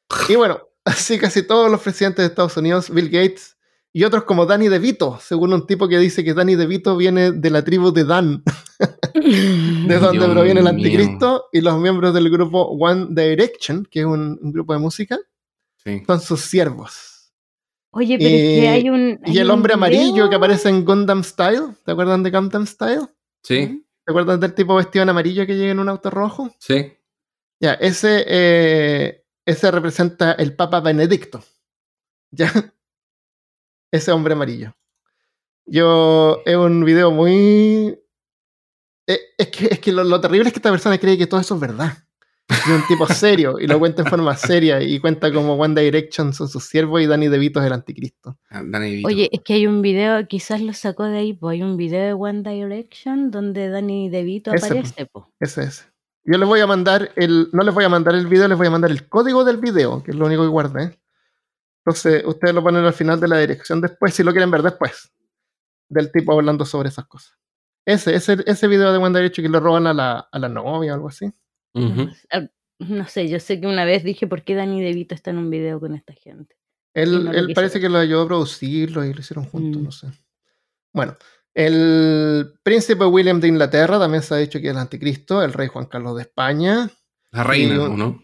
(laughs) y bueno, así casi todos los presidentes de Estados Unidos, Bill Gates y otros como Danny DeVito, según un tipo que dice que Danny DeVito viene de la tribu de Dan, (laughs) de donde proviene el anticristo, y los miembros del grupo One Direction, que es un, grupo de música, son sus siervos. Oye, pero es que hay un. y el hombre amarillo que aparece en Gundam Style, ¿te acuerdan de Gundam Style? Sí. ¿Te acuerdas del tipo vestido en amarillo que llega en un auto rojo? Sí. Ya, ese, eh, ese representa el Papa Benedicto. (laughs) Ya. Ese hombre amarillo. Yo, es un video muy... Eh, es que, es que lo, terrible es que esta persona cree que todo eso es verdad. Es un tipo serio y lo cuenta en forma seria y cuenta como One Direction son sus siervos y Danny DeVito es el anticristo. Ah, Oye, es que hay un video, quizás lo sacó de ahí, pues hay un video de One Direction donde Danny DeVito aparece. Po. Ese es. Yo les voy a mandar el, no les voy a mandar el video, les voy a mandar el código del video, que es lo único que guardé. Entonces, ustedes lo ponen al final de la dirección después, si lo quieren ver después, del tipo hablando sobre esas cosas. Ese, ese, ese video de One Direction que le roban a la, a la novia o algo así. (laughs) Ah, no sé, yo sé que una vez dije por qué Danny DeVito está en un video con esta gente. Él, él parece que lo ayudó a producirlo y lo hicieron juntos, mm. no sé. Bueno, el príncipe William de Inglaterra también se ha dicho que es el anticristo, el rey Juan Carlos de España. La reina, ¿no?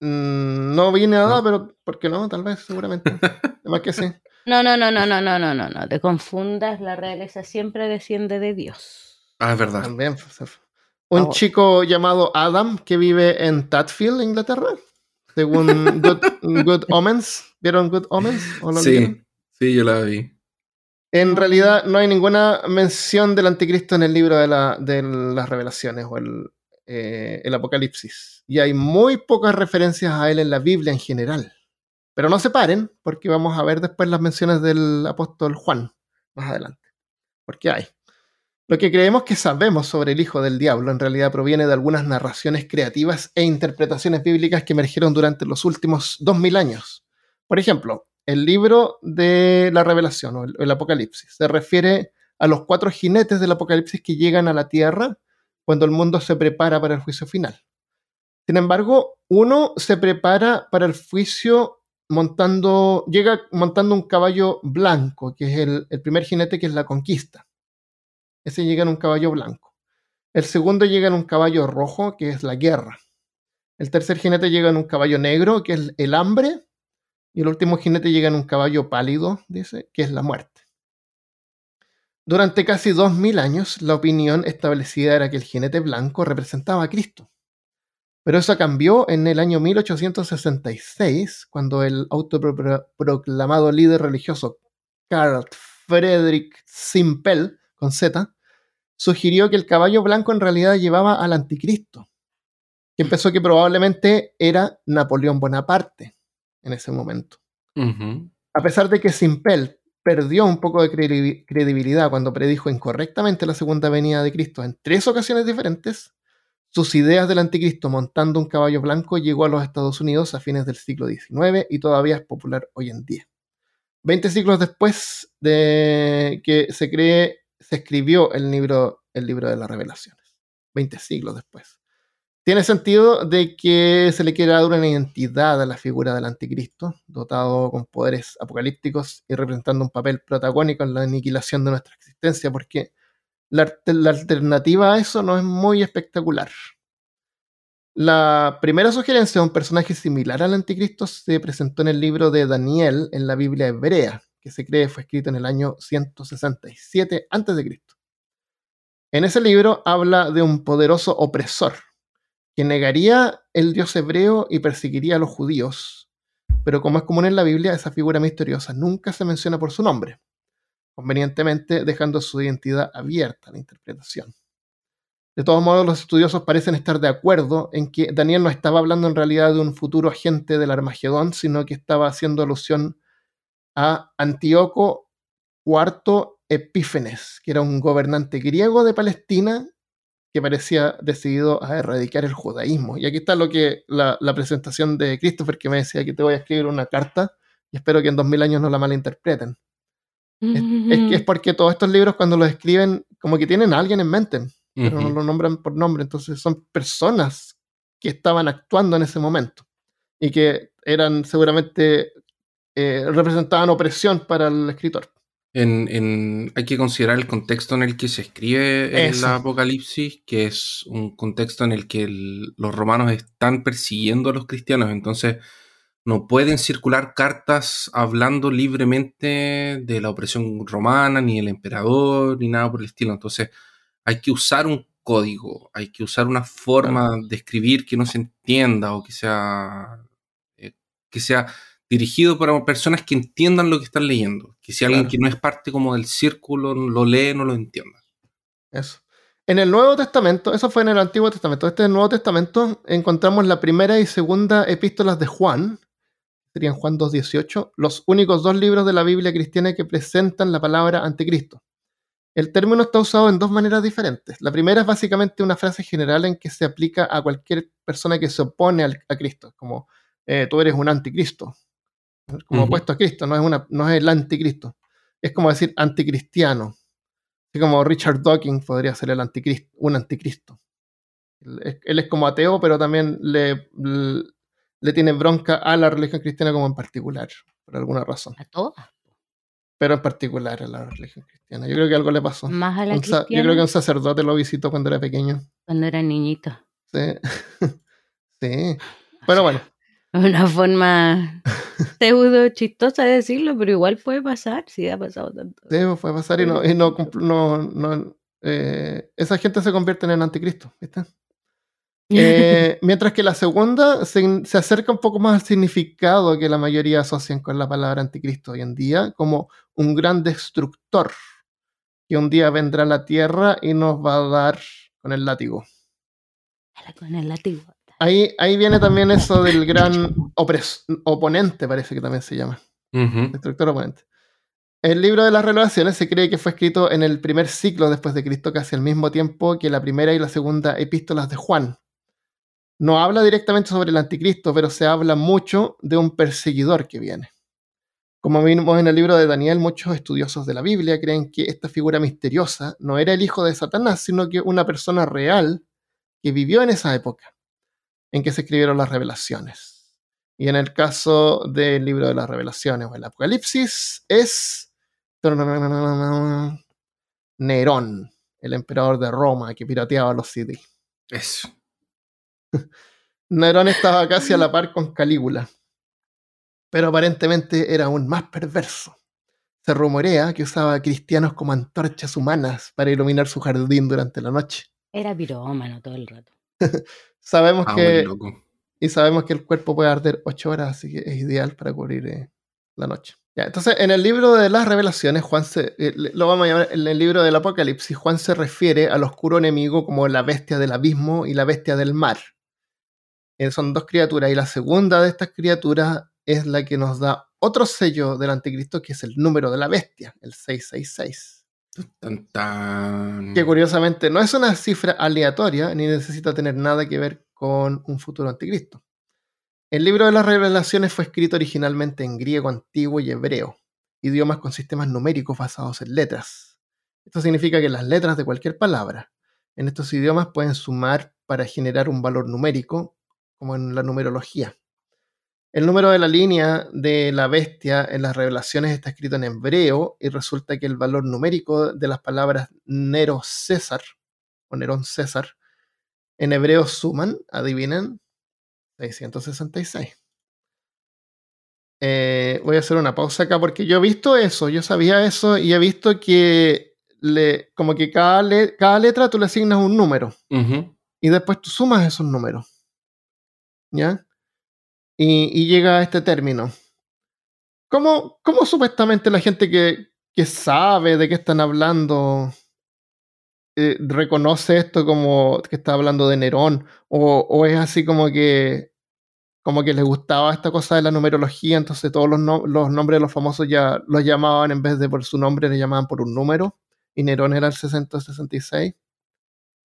Mm, no vi nada, pero ¿por qué no? Tal vez, seguramente. (laughs) Además que sí. No, no, no, no, no, no, no, no, no. Te confundas, la realeza siempre desciende de Dios. Ah, es verdad. También. Pues, un chico llamado Adam que vive en Tatfield, Inglaterra, según (laughs) Good, Omens. ¿Vieron Good Omens? sí, sí, yo la vi. En realidad no hay ninguna mención del anticristo en el libro de, las revelaciones o el, eh, el Apocalipsis. Y hay muy pocas referencias a él en la Biblia en general. Pero no se paren, porque vamos a ver después las menciones del apóstol Juan más adelante. Porque hay. Lo que creemos que sabemos sobre el Hijo del Diablo en realidad proviene de algunas narraciones creativas e interpretaciones bíblicas que emergieron durante los últimos 2000 años. Por ejemplo, el libro de la Revelación o el, Apocalipsis se refiere a los cuatro jinetes del Apocalipsis que llegan a la tierra cuando el mundo se prepara para el juicio final. Sin embargo, uno se prepara para el juicio montando, llega montando un caballo blanco, que es el, el primer jinete que es la conquista. Ese llega en un caballo blanco. El segundo llega en un caballo rojo, que es la guerra. El tercer jinete llega en un caballo negro, que es el hambre. Y el último jinete llega en un caballo pálido, dice, que es la muerte. Durante casi dos mil años, la opinión establecida era que el jinete blanco representaba a Cristo. Pero eso cambió en el año 1866, cuando el autoproclamado líder religioso Carl Friedrich Simpel, con Z, sugirió que el caballo blanco en realidad llevaba al anticristo, que empezó que probablemente era Napoleón Bonaparte en ese momento. A pesar de que Simpel perdió un poco de credibilidad cuando predijo incorrectamente la segunda venida de Cristo en tres ocasiones diferentes, sus ideas del anticristo montando un caballo blanco llegó a los Estados Unidos a fines del siglo XIX y todavía es popular hoy en día. Veinte siglos después de que se cree se escribió el libro, el libro de las revelaciones, 20 siglos después. Tiene sentido de que se le quiera dar una identidad a la figura del anticristo, dotado con poderes apocalípticos y representando un papel protagónico en la aniquilación de nuestra existencia, porque la, alternativa a eso no es muy espectacular. La primera sugerencia de un personaje similar al anticristo se presentó en el libro de Daniel en la Biblia hebrea, que se cree fue escrito en el año 167 a.C. En ese libro habla de un poderoso opresor que negaría el dios hebreo y perseguiría a los judíos. Pero como es común en la Biblia, esa figura misteriosa nunca se menciona por su nombre, convenientemente dejando su identidad abierta a la interpretación. De todos modos, los estudiosos parecen estar de acuerdo en que Daniel no estaba hablando en realidad de un futuro agente del Armagedón, sino que estaba haciendo alusión a Antíoco IV Epífenes, que era un gobernante griego de Palestina que parecía decidido a erradicar el judaísmo. Y aquí está lo que la, presentación de Christopher, que me decía que te voy a escribir una carta y espero que en dos mil años no la malinterpreten. Es, es, es (laughs) porque todos estos libros cuando los escriben como que tienen a alguien en mente pero no lo nombran por nombre. Entonces son personas que estaban actuando en ese momento y que eran seguramente eh, representaban opresión para el escritor. En, hay que considerar el contexto en el que se escribe el Apocalipsis, que es un contexto en el que los romanos están persiguiendo a los cristianos, entonces no pueden circular cartas hablando libremente de la opresión romana, ni el emperador, ni nada por el estilo. Entonces, hay que usar un código, hay que usar una forma de escribir que no se entienda o que sea, eh, que sea dirigido para personas que entiendan lo que están leyendo. Que si alguien que no es parte como del círculo lo lee, no lo entienda. Eso. En el Nuevo Testamento, eso fue en el Antiguo Testamento, este es el Nuevo Testamento, encontramos la primera y segunda epístolas de Juan, serían Juan 2.18, los únicos dos libros de la Biblia cristiana que presentan la palabra anticristo. El término está usado en dos maneras diferentes. La primera es básicamente una frase general en que se aplica a cualquier persona que se opone a Cristo, como eh, tú eres un anticristo, como opuesto a Cristo, no es, una, no es el anticristo. Es como decir anticristiano. Así como Richard Dawkins podría ser el anticristo, un anticristo. Él es, como ateo, pero también le, le, tiene bronca a la religión cristiana como en particular, por alguna razón. ¿A todas? pero en particular a la religión cristiana. Yo creo que algo le pasó. Más a la Yo creo que un sacerdote lo visitó cuando era pequeño. Cuando era niñito. Sí. (laughs) sí. Pero bueno. (laughs) Una forma pseudo chistosa de decirlo, pero igual puede pasar, sí ha pasado tanto. Sí, pues, puede pasar y no, y no, no, no eh, esa gente se convierte en anticristo, ¿viste? (laughs) Eh, mientras que la segunda se, acerca un poco más al significado que la mayoría asocian con la palabra anticristo hoy en día, como un gran destructor que un día vendrá a la tierra y nos va a dar con el látigo. Con el látigo. Ahí, ahí viene también eso del gran oponente, parece que también se llama. Destructor oponente. El libro de las revelaciones se cree que fue escrito en el primer siglo después de Cristo, casi al mismo tiempo que la primera y la segunda epístolas de Juan no habla directamente sobre el anticristo, pero se habla mucho de un perseguidor que viene. Como vimos en el libro de Daniel, muchos estudiosos de la Biblia creen que esta figura misteriosa no era el hijo de Satanás, sino que una persona real que vivió en esa época en que se escribieron las revelaciones. Y en el caso del libro de las revelaciones o el Apocalipsis es Nerón, el emperador de Roma que pirateaba los CD. Eso. (laughs) Nerón estaba casi a la par con Calígula, pero aparentemente era aún más perverso. Se rumorea que usaba a cristianos como antorchas humanas para iluminar su jardín durante la noche. Era pirómano todo el rato. (laughs) sabemos ah, que y sabemos que el cuerpo puede arder ocho horas, así que es ideal para cubrir eh, la noche. entonces, en el libro de las revelaciones, Juan se, eh, lo vamos a llamar en el libro del Apocalipsis, Juan se refiere al oscuro enemigo como la bestia del abismo y la bestia del mar. Eh, son dos criaturas y la segunda de estas criaturas es la que nos da otro sello del anticristo que es el número de la bestia, el 666. Que curiosamente no es una cifra aleatoria ni necesita tener nada que ver con un futuro anticristo. El libro de las revelaciones fue escrito originalmente en griego antiguo y hebreo, idiomas con sistemas numéricos basados en letras. Esto significa que las letras de cualquier palabra en estos idiomas pueden sumar para generar un valor numérico como en la numerología. El número de la línea de la bestia en las revelaciones está escrito en hebreo y resulta que el valor numérico de las palabras Nero César o Nerón César En hebreo suman, adivinen, 666. Eh, voy a hacer una pausa acá porque yo he visto eso, yo sabía eso y he visto que le, como que cada, cada letra tú le asignas un número y después tú sumas esos números. ¿Ya? Y, llega a este término. ¿Cómo, ¿Cómo, supuestamente la gente que, que, sabe de qué están hablando eh, reconoce esto como que está hablando de Nerón? O, o es así como que como que les gustaba esta cosa de la numerología, entonces todos los, los nombres de los famosos ya los llamaban en vez de por su nombre, le llamaban por un número, y Nerón era el 666,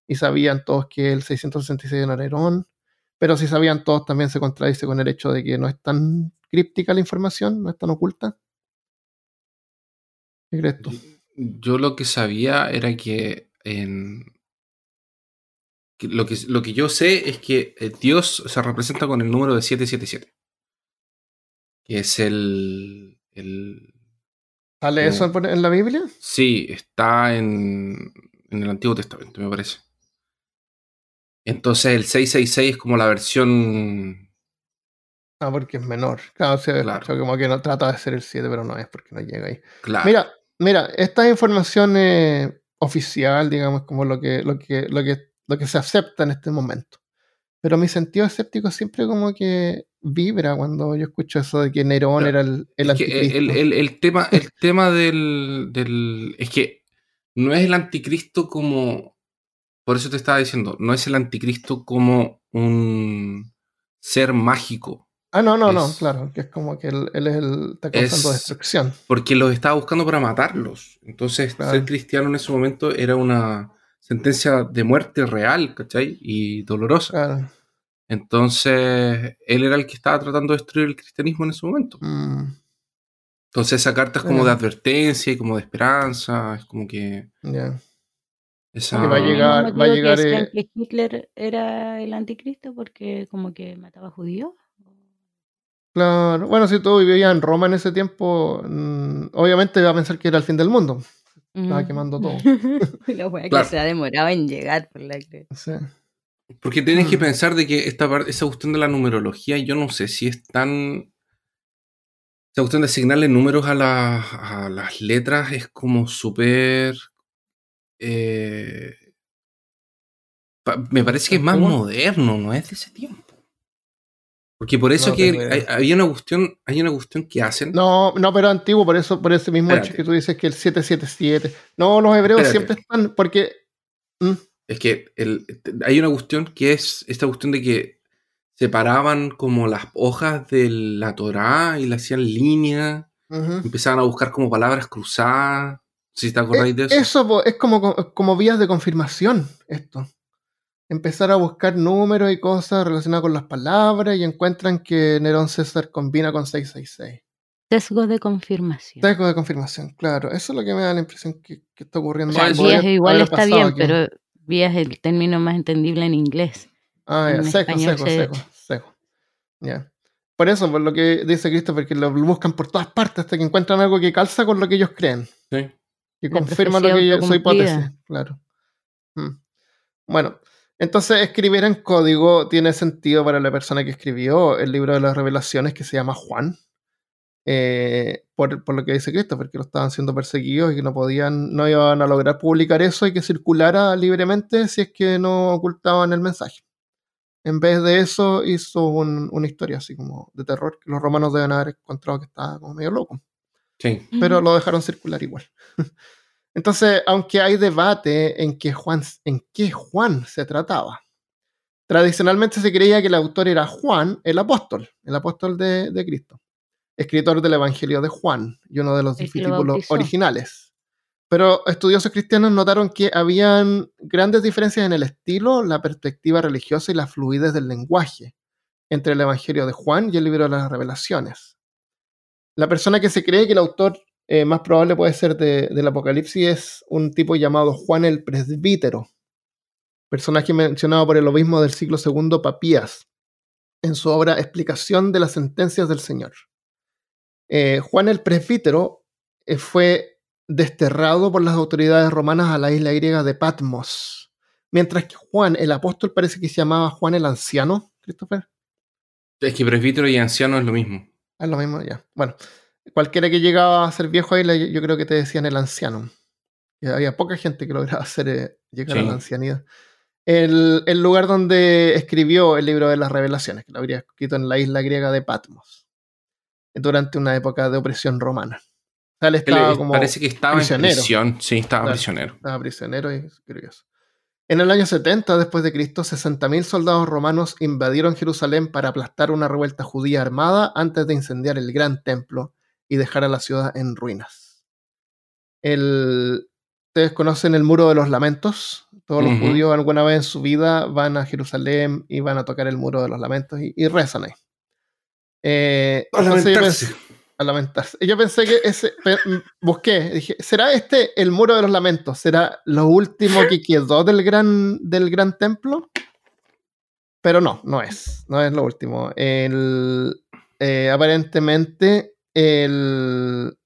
y sabían todos que el 666 era Nerón, pero si sabían todos también se contradice con el hecho de que no es tan críptica la información, no es tan oculta. ¿Qué crees tú? Yo lo que sabía era que en, lo que, lo que yo sé es que eh, Dios se representa con el número de 777. Que es el. el ¿Sale eso en la Biblia? Sí, está en, en el Antiguo Testamento, me parece. Entonces el 666 es como la versión. Ah, porque es menor. Claro, claro. como que no trata de ser el 7, pero no es porque no llega ahí. Claro. Mira, mira, esta información es oficial, digamos, como lo que, lo que, lo que lo que se acepta en este momento. Pero mi sentido escéptico siempre como que vibra cuando yo escucho eso de que Nerón era el, el anticristo. El, tema, el (laughs) tema del, Es que no es el anticristo como... Por eso te estaba diciendo, no es el anticristo como un ser mágico. Ah, no, no, no, claro, que es como que él, es el, está causando destrucción. Porque los estaba buscando para matarlos. Entonces, ser cristiano en ese momento era una sentencia de muerte real, ¿cachai? Y dolorosa. Entonces, él era el que estaba tratando de destruir el cristianismo en ese momento. Mm. Entonces, esa carta es como de advertencia y como de esperanza, es como que... Ya. Esa... va a llegar, va a llegar que, que Hitler era el anticristo porque como que mataba judíos. Claro, bueno, si tú vivías en Roma en ese tiempo, mm, obviamente iba a pensar que era el fin del mundo. Estaba quemando todo. (laughs) la wea que se ha demorado en llegar por la sí. Porque tienes que mm. pensar de que esta parte, esa cuestión de la numerología, yo no sé si es tan. Esa cuestión de asignarle números a, a las letras es como súper. Eh, me parece que es más moderno, no es de ese tiempo. Porque por eso que hay, una cuestión, hay una cuestión que hacen. No, no, pero antiguo, por eso, por ese mismo hecho que tú dices que el 777. No, los hebreos siempre están, porque. Mm. Es que hay una cuestión que es esta cuestión de que separaban como las hojas de la Torá y la hacían línea. Empezaban a buscar como palabras cruzadas. Si te acordáis de eso. Eso es como, como vías de confirmación, esto empezar a buscar números y cosas relacionadas con las palabras y encuentran que Nerón César combina con 666. Sesgo de confirmación. Sesgo de confirmación, claro. Eso es lo que me da la impresión que, está ocurriendo. vías igual está bien, pero vías es el término más entendible en inglés. Ah, ya, seco, seco, seco, seco, Ya. Por eso, por lo que dice Christopher, que lo buscan por todas partes hasta que encuentran algo que calza con lo que ellos creen. Sí. Y confirma lo que yo, su hipótesis. Claro. Mm. Bueno, entonces, escribir en código tiene sentido para la persona que escribió el libro de las revelaciones que se llama Juan. Eh, por, lo que dice Cristo, porque lo estaban siendo perseguidos y que no podían, no iban a lograr publicar eso y que circulara libremente si es que no ocultaban el mensaje. En vez de eso, hizo una historia así como de terror, que los romanos deben haber encontrado que estaba como medio loco. Sí. Pero lo dejaron circular igual. (laughs) Entonces, aunque hay debate en qué Juan, en qué Juan se trataba, tradicionalmente se creía que el autor era Juan, el apóstol, el apóstol de, Cristo, escritor del Evangelio de Juan y uno de los discípulos originales. Pero estudiosos cristianos notaron que habían grandes diferencias en el estilo, la perspectiva religiosa y la fluidez del lenguaje entre el Evangelio de Juan y el libro de las revelaciones. La persona que se cree que el autor eh, más probable puede ser del Apocalipsis es un tipo llamado Juan el Presbítero, personaje mencionado por el obispo del siglo II Papías en su obra Explicación de las sentencias del Señor. Eh, Juan el Presbítero eh, fue desterrado por las autoridades romanas a la isla griega de Patmos, Mientras que Juan, el apóstol, parece que se llamaba Juan el Anciano, Christopher. Es que presbítero y anciano es lo mismo. Es lo mismo, ya. Bueno, cualquiera que llegaba a ser viejo ahí, yo creo que te decían el anciano. había poca gente que lograba (laughs) hacer, eh, llegar a la ancianidad. El, el, lugar donde escribió el libro de las revelaciones, que lo habría escrito en la isla griega de Patmos, durante una época de opresión romana. Parece que estaba prisionero. en prisión. Sí, estaba prisionero. Estaba prisionero y curioso. En el año 70 después de Cristo, 60.000 soldados romanos invadieron Jerusalén para aplastar una revuelta judía armada antes de incendiar el gran templo y dejar a la ciudad en ruinas. Ustedes conocen el Muro de los Lamentos. Todos los judíos alguna vez en su vida van a Jerusalén y van a tocar el Muro de los Lamentos y, rezan ahí. Eh, a lamentarse. Yo pensé que ese. Busqué, dije, ¿será este el muro de los lamentos? ¿Será lo último que quedó del gran, del gran templo? Pero no, no es. No es lo último. El, eh, aparentemente, el.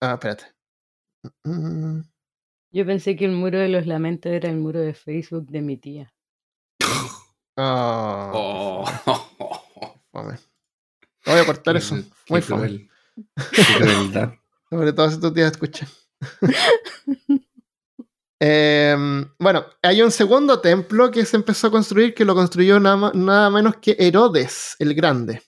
Ah, espérate. Yo pensé que el muro de los lamentos era el muro de Facebook de mi tía. Oh. Voy a cortar eso. Muy fácil. Sobre todo si tu tía escucha. (laughs) Em, bueno, hay un segundo templo que se empezó a construir que lo construyó nada, nada, menos que Herodes el Grande.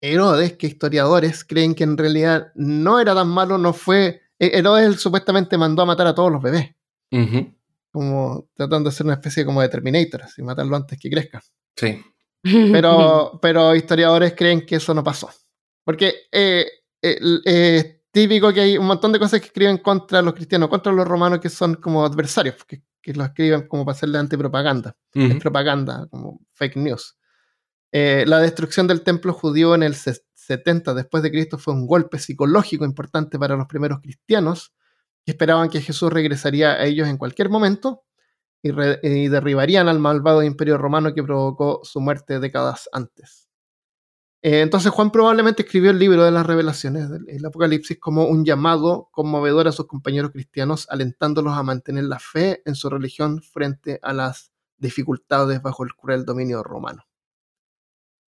Herodes, que historiadores creen que en realidad no era tan malo, no fue. E, Herodes supuestamente mandó a matar a todos los bebés. Como tratando de hacer una especie como de Terminator, y matarlo antes que crezca. Sí. Pero, (laughs) pero historiadores creen que eso no pasó. Porque eh, es típico que hay un montón de cosas que escriben contra los cristianos, contra los romanos que son como adversarios, que, que lo escriben como para hacerle antipropaganda. Es propaganda, como fake news. Eh, la destrucción del templo judío en el 70 después de Cristo fue un golpe psicológico importante para los primeros cristianos que esperaban que Jesús regresaría a ellos en cualquier momento y, y derribarían al malvado imperio romano que provocó su muerte décadas antes. Eh, entonces Juan probablemente escribió el libro de las revelaciones, el Apocalipsis, como un llamado conmovedor a sus compañeros cristianos, alentándolos a mantener la fe en su religión frente a las dificultades bajo el cruel dominio romano.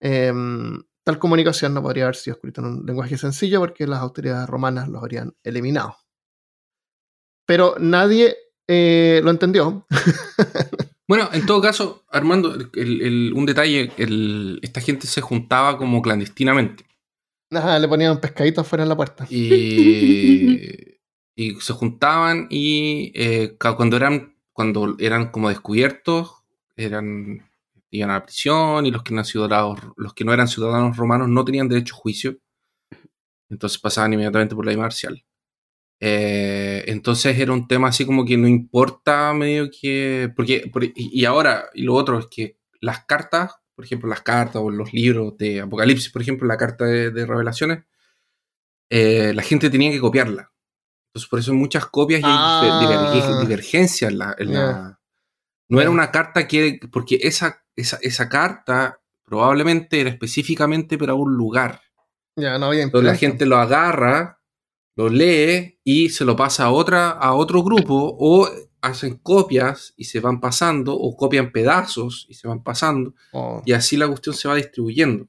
Em, tal comunicación no podría haber sido escrita en un lenguaje sencillo porque las autoridades romanas los habrían eliminado. Pero nadie eh, lo entendió. (laughs) Bueno, en todo caso, Armando, un detalle, esta gente se juntaba como clandestinamente. Ajá, le ponían un pescadito afuera en la puerta. (laughs) Y, se juntaban y eh, cuando eran cuando eran como descubiertos, eran iban a la prisión y los que, no ciudadanos, los que no eran ciudadanos romanos no tenían derecho a juicio. Entonces pasaban inmediatamente por la ley marcial. Eh, entonces era un tema así como que no importa medio que... Porque, y ahora, y lo otro es que las cartas, por ejemplo, las cartas o los libros de Apocalipsis, por ejemplo, la carta de, revelaciones, eh, la gente tenía que copiarla. Entonces por eso hay muchas copias y hay ah. divergencias en la... no era una carta que... Porque esa, esa, esa carta probablemente era específicamente para un lugar. Ya, no había Entonces la gente lo agarra lo lee y se lo pasa a, otra, a otro grupo o hacen copias y se van pasando o copian pedazos y se van pasando oh. y así la cuestión se va distribuyendo.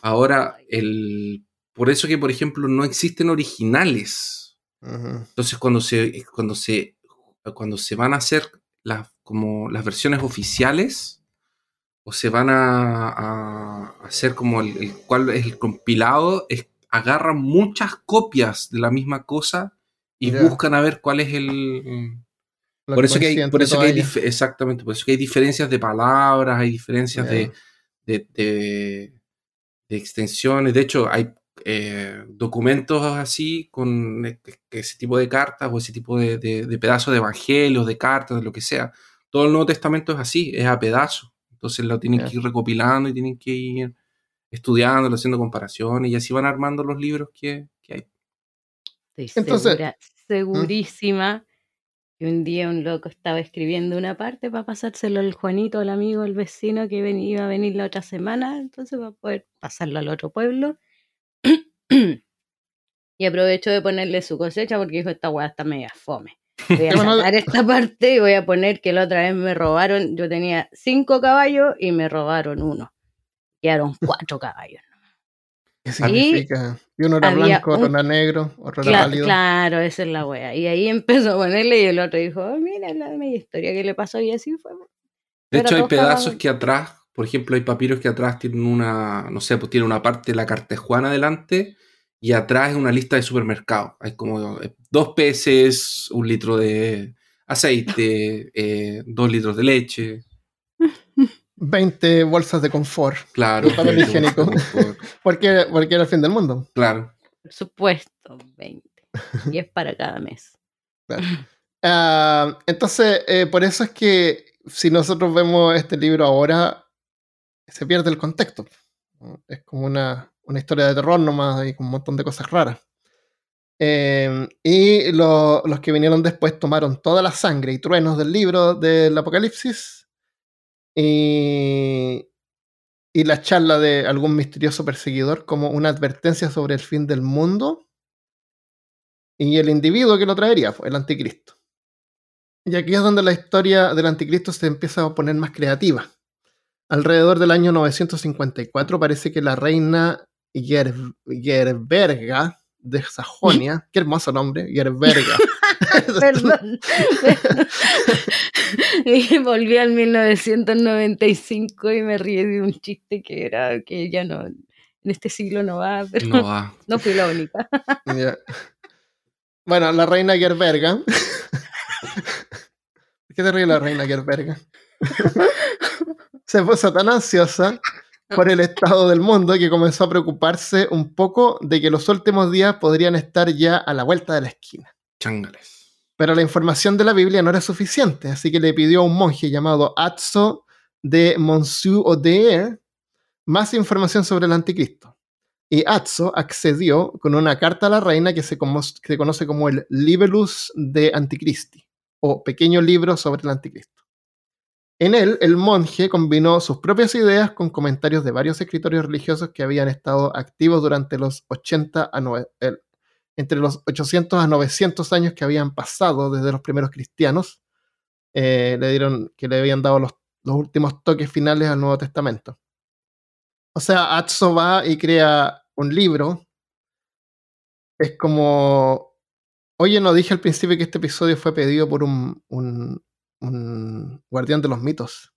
Ahora, el, por eso que, por ejemplo, no existen originales. Entonces, cuando se, cuando, se, cuando se van a hacer las, como las versiones oficiales o se van a, hacer como el, el, cual es el compilado, es agarran muchas copias de la misma cosa y buscan a ver cuál es el... por eso, que hay, por eso que hay exactamente, por eso que hay diferencias de palabras, hay diferencias de, de, extensiones. De hecho, hay eh, documentos así con e, ese tipo de cartas o ese tipo de, pedazos de evangelios, de cartas, de lo que sea. Todo el Nuevo Testamento es así, es a pedazos. Entonces lo tienen que ir recopilando y tienen que ir estudiándolo, haciendo comparaciones y así van armando los libros que, hay. Estoy segura, segurísima que un día un loco estaba escribiendo una parte para pasárselo al Juanito, al amigo, al vecino que iba a venir la otra semana, entonces va a poder pasarlo al otro pueblo. (clears throat) y aprovechó de ponerle su cosecha porque dijo, esta weá está media fome. Voy a (laughs) sacar esta parte y voy a poner que la otra vez me robaron, yo tenía cinco caballos y me robaron uno. Quedaron cuatro caballos. ¿Qué significa? Y, uno era blanco, otro era negro, otro era válido. Claro, esa es la wea. Y ahí empezó a ponerle y el otro dijo, oh, mira la mi historia que le pasó y así fue. De hecho, hay pedazos que atrás, por ejemplo, hay papiros que atrás tienen una, no sé, pues tiene una parte de la cartejuana adelante y atrás es una lista de supermercados. Hay como eh, dos peces, un litro de aceite, eh, dos litros de leche. 20 bolsas de confort. Claro. Papel higiénico. (laughs) porque, porque era el fin del mundo. Claro. Por supuesto, 20. Y es para cada mes. Claro. Ah, entonces, eh, por eso es que si nosotros vemos este libro ahora, se pierde el contexto. Es como una, una historia de terror nomás y con un montón de cosas raras. Eh, y los que vinieron después tomaron toda la sangre y truenos del libro del Apocalipsis y, y la charla de algún misterioso perseguidor como una advertencia sobre el fin del mundo y el individuo que lo traería, el anticristo. Y aquí es donde la historia del anticristo se empieza a poner más creativa. Alrededor del año 954 parece que la reina Gerberga de Sajonia, qué hermoso nombre, Gerberga. (laughs) (laughs) Perdón. (laughs) y volví al 1995 y me ríe de un chiste que era que ya no, en este siglo no va, pero no, va. (laughs) no fui la única. Bueno, la reina Gerberga. ¿Qué te ríe la reina Gerberga? Se puso tan ansiosa por el estado del mundo que comenzó a preocuparse un poco de que los últimos días podrían estar ya a la vuelta de la esquina. Chángales. Pero la información de la Biblia no era suficiente, así que le pidió a un monje llamado Atzo de Monsieur Odeer más información sobre el anticristo. Y Atzo accedió con una carta a la reina que se, conoce como el Libelus de Anticristi, o pequeño libro sobre el anticristo. En él, el monje combinó sus propias ideas con comentarios de varios escritores religiosos que habían estado activos durante los 80 a entre los 800 a 900 años que habían pasado desde los primeros cristianos, eh, le dieron que le habían dado los, últimos toques finales al Nuevo Testamento. O sea, Atzo va y crea un libro. Es como, oye, no dije al principio que este episodio fue pedido por un, un guardián de los mitos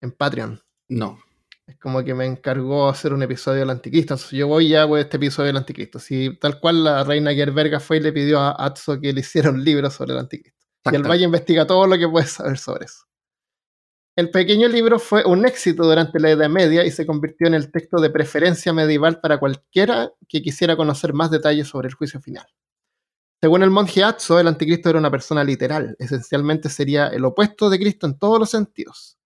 en Patreon. No. Es como que me encargó hacer un episodio del anticristo. Entonces yo voy y hago este episodio del anticristo. Si tal cual la reina Gerberga fue y le pidió a Atzo que le hiciera un libro sobre el anticristo. Y el Valle investiga todo lo que puede saber sobre eso. El pequeño libro fue un éxito durante la Edad Media y se convirtió en el texto de preferencia medieval para cualquiera que quisiera conocer más detalles sobre el juicio final. Según el monje Atzo, el anticristo era una persona literal, esencialmente sería el opuesto de Cristo en todos los sentidos.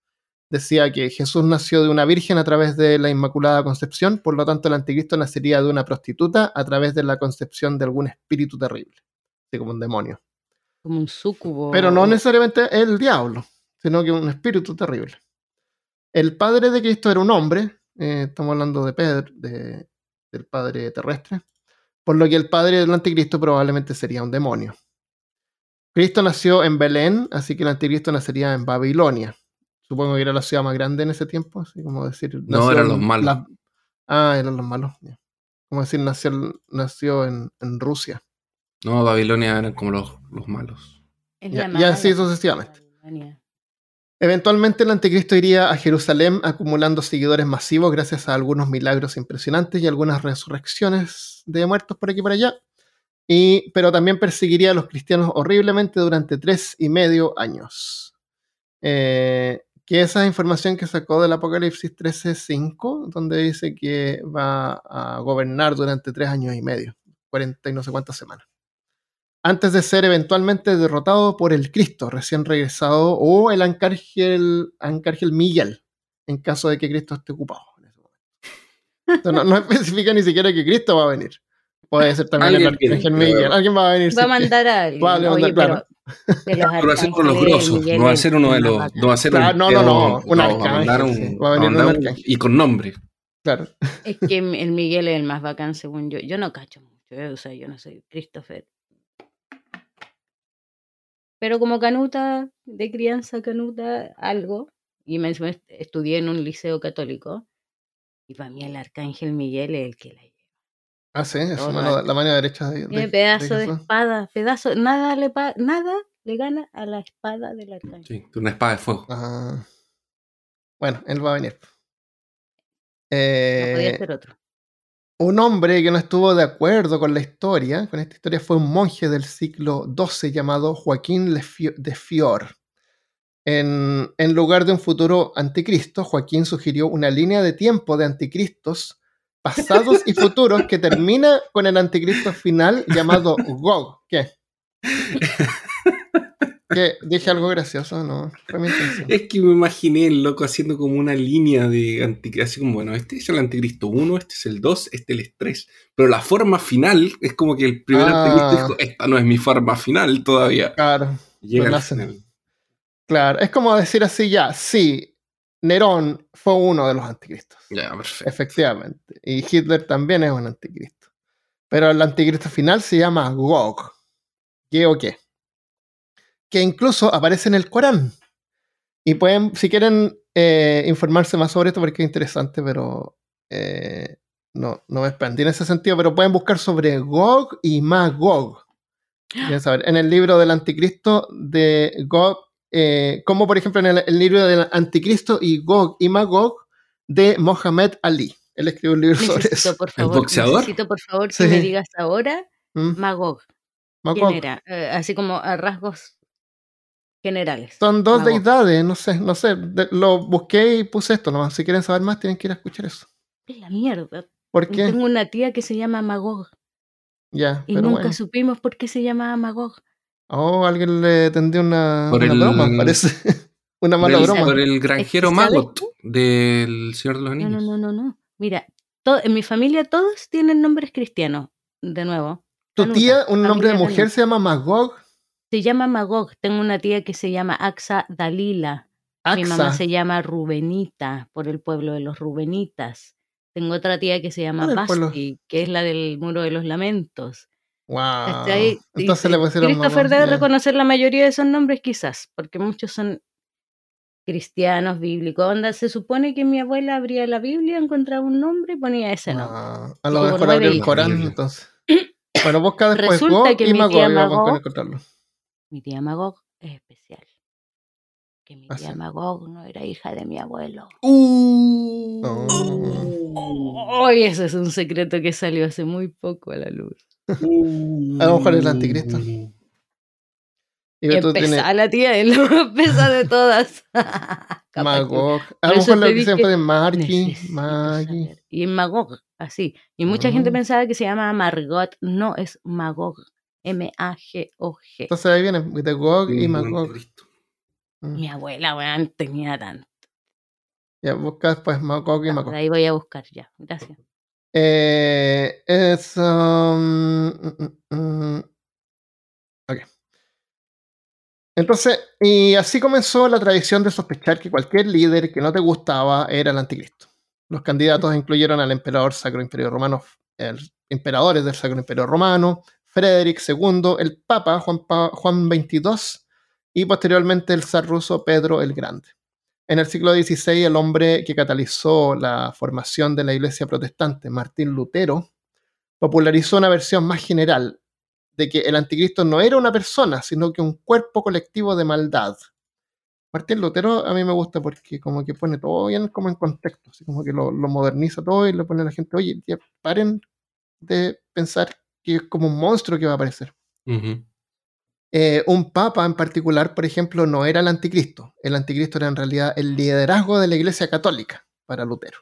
Decía que Jesús nació de una virgen a través de la Inmaculada Concepción, por lo tanto el anticristo nacería de una prostituta a través de la concepción de algún espíritu terrible, así como un demonio. Como un sucubo. Pero no necesariamente el diablo, sino que un espíritu terrible. El padre de Cristo era un hombre, eh, estamos hablando de Pedro, del padre terrestre, por lo que el padre del anticristo probablemente sería un demonio. Cristo nació en Belén, así que el anticristo nacería en Babilonia. Supongo que era la ciudad más grande en ese tiempo, así como decir... No, eran los malos. ah, eran los malos. Como decir, nació, nació en, Rusia. No, Babilonia eran como los, los malos. Y así sucesivamente. Eventualmente el anticristo iría a Jerusalén acumulando seguidores masivos gracias a algunos milagros impresionantes y algunas resurrecciones de muertos por aquí y por allá. Y, pero también perseguiría a los cristianos horriblemente durante tres y medio años. Eh, que esa información que sacó del Apocalipsis 13.5, donde dice que va a gobernar durante tres años y medio, 40 y no sé cuántas semanas antes de ser eventualmente derrotado por el Cristo recién regresado o el Arcángel, Miguel, en caso de que Cristo esté ocupado. no, (laughs) especifica ni siquiera que Cristo va a venir. Puede ser también el Arcángel Miguel. Alguien va a venir. Va a mandar a alguien. Va a mandar, claro. A ser con los grosos, no va a ser uno de los. No va a ser un, no, no, no, un arcángel. Va a venir un arcángel. Y con nombre. Claro. Es que el Miguel es el más bacán, según yo. Yo no cacho mucho, ¿eh? o sea, yo no soy Christopher pero como canuta, de crianza canuta, algo, y me estudié en un liceo católico, y para mí el arcángel Miguel es el que la. Ah, sí, es la mano derecha de, de pedazo de, espada, pedazo, nada le, nada le gana a la espada del arcángel. Sí, una espada de fuego. Ah. Bueno, él va a venir. no podía eh, ser otro. Un hombre que no estuvo de acuerdo con la historia, con esta historia, fue un monje del siglo XII llamado Joaquín de Fior. En, en, lugar de un futuro anticristo, Joaquín sugirió una línea de tiempo de anticristos pasados y futuros que termina con el anticristo final llamado Gog. ¿Qué? ¿Qué? ¿Dije algo gracioso? No, fue mi intención. Es que me imaginé el loco haciendo como una línea de anticristo, así como, bueno, este es el anticristo 1, este es el 2, este es el 3. Pero la forma final es como que el primer ah. anticristo dijo, esta no es mi forma final todavía. Claro. Llega al final. Claro, es como decir así ya, sí, Nerón fue uno de los anticristos. Efectivamente. Y Hitler también es un anticristo. Pero el anticristo final se llama Gog. ¿Qué o qué? Que incluso aparece en el Corán. Y pueden, si quieren eh, informarse más sobre esto, porque es interesante, pero eh, no, no me expandí en ese sentido, pero pueden buscar sobre Gog y Magog. (gasps) Saber, en el libro del anticristo de Gog eh, como por ejemplo en el, libro del Anticristo y Gog y Magog de Mohamed Ali. Él escribió un libro sobre eso. Por favor, ¿El boxeador? Necesito por favor que me digas ahora ¿Mm? Magog. ¿Quién era? Eh, así como a rasgos generales. Son dos deidades, no sé, no sé. lo busqué y puse esto nomás. Si quieren saber más, tienen que ir a escuchar eso. Es la mierda. ¿Por qué? Tengo una tía que se llama Magog. Ya. Y nunca supimos por qué se llamaba Magog. Oh, alguien le tendió una, broma, parece. (laughs) una mala broma. Por el granjero Magot del Señor de los Anillos. No, no, no, no. Mira, en mi familia todos tienen nombres cristianos. De nuevo. ¿Tu tía, un nombre de mujer, se llama Magog? Se llama Magog. Tengo una tía que se llama Axa Dalila. Mi mamá se llama Rubenita, por el pueblo de los Rubenitas. Tengo otra tía que se llama Basti, que es la del Muro de los Lamentos. Wow. Entonces le pusieron Christopher debe reconocer la mayoría de esos nombres quizás, porque muchos son cristianos, bíblicos. Onda, se supone que mi abuela abría la Biblia, encontraba un nombre y ponía ese nombre. a lo mejor abrió el Corán, entonces. (coughs) Bueno, busca después Resulta que mi tía Magog, Mi tía Magog es especial. Que mi tía Magog no era hija de mi abuelo. Uh. Oh. ese es un secreto que salió hace muy poco a la luz. a lo mejor es el anticristo. Y la tía, es la más (laughs) pesa de todas. (laughs) Magog. A lo mejor lo que fue de Margie. Maggie. Y Magog, así. Y mucha gente pensaba que se llama Margot. No, es Magog. M-A-G-O-G. Entonces ahí viene de Gog y Magog. Mm. Mi abuela, weón, tenía tanto. Ya busca después Magog. Ahí voy a buscar ya. Gracias. Eh, es. Um, mm, mm, mm, Entonces, y así comenzó la tradición de sospechar que cualquier líder que no te gustaba era el anticristo. Los candidatos incluyeron al emperador Sacro Imperio Romano, el, emperadores del Sacro Imperio Romano, Frederick II, el Papa Juan, Juan XXII y posteriormente el zar ruso Pedro el Grande. En el siglo XVI, el hombre que catalizó la formación de la Iglesia protestante, Martín Lutero, popularizó una versión más general de que el anticristo no era una persona, sino que un cuerpo colectivo de maldad. Martín Lutero a mí me gusta porque como que pone todo bien como en contexto, así como que lo, moderniza todo y le pone a la gente, oye, paren de pensar que es como un monstruo que va a aparecer. Eh, un papa en particular, por ejemplo, no era el anticristo. El anticristo era en realidad el liderazgo de la Iglesia Católica para Lutero.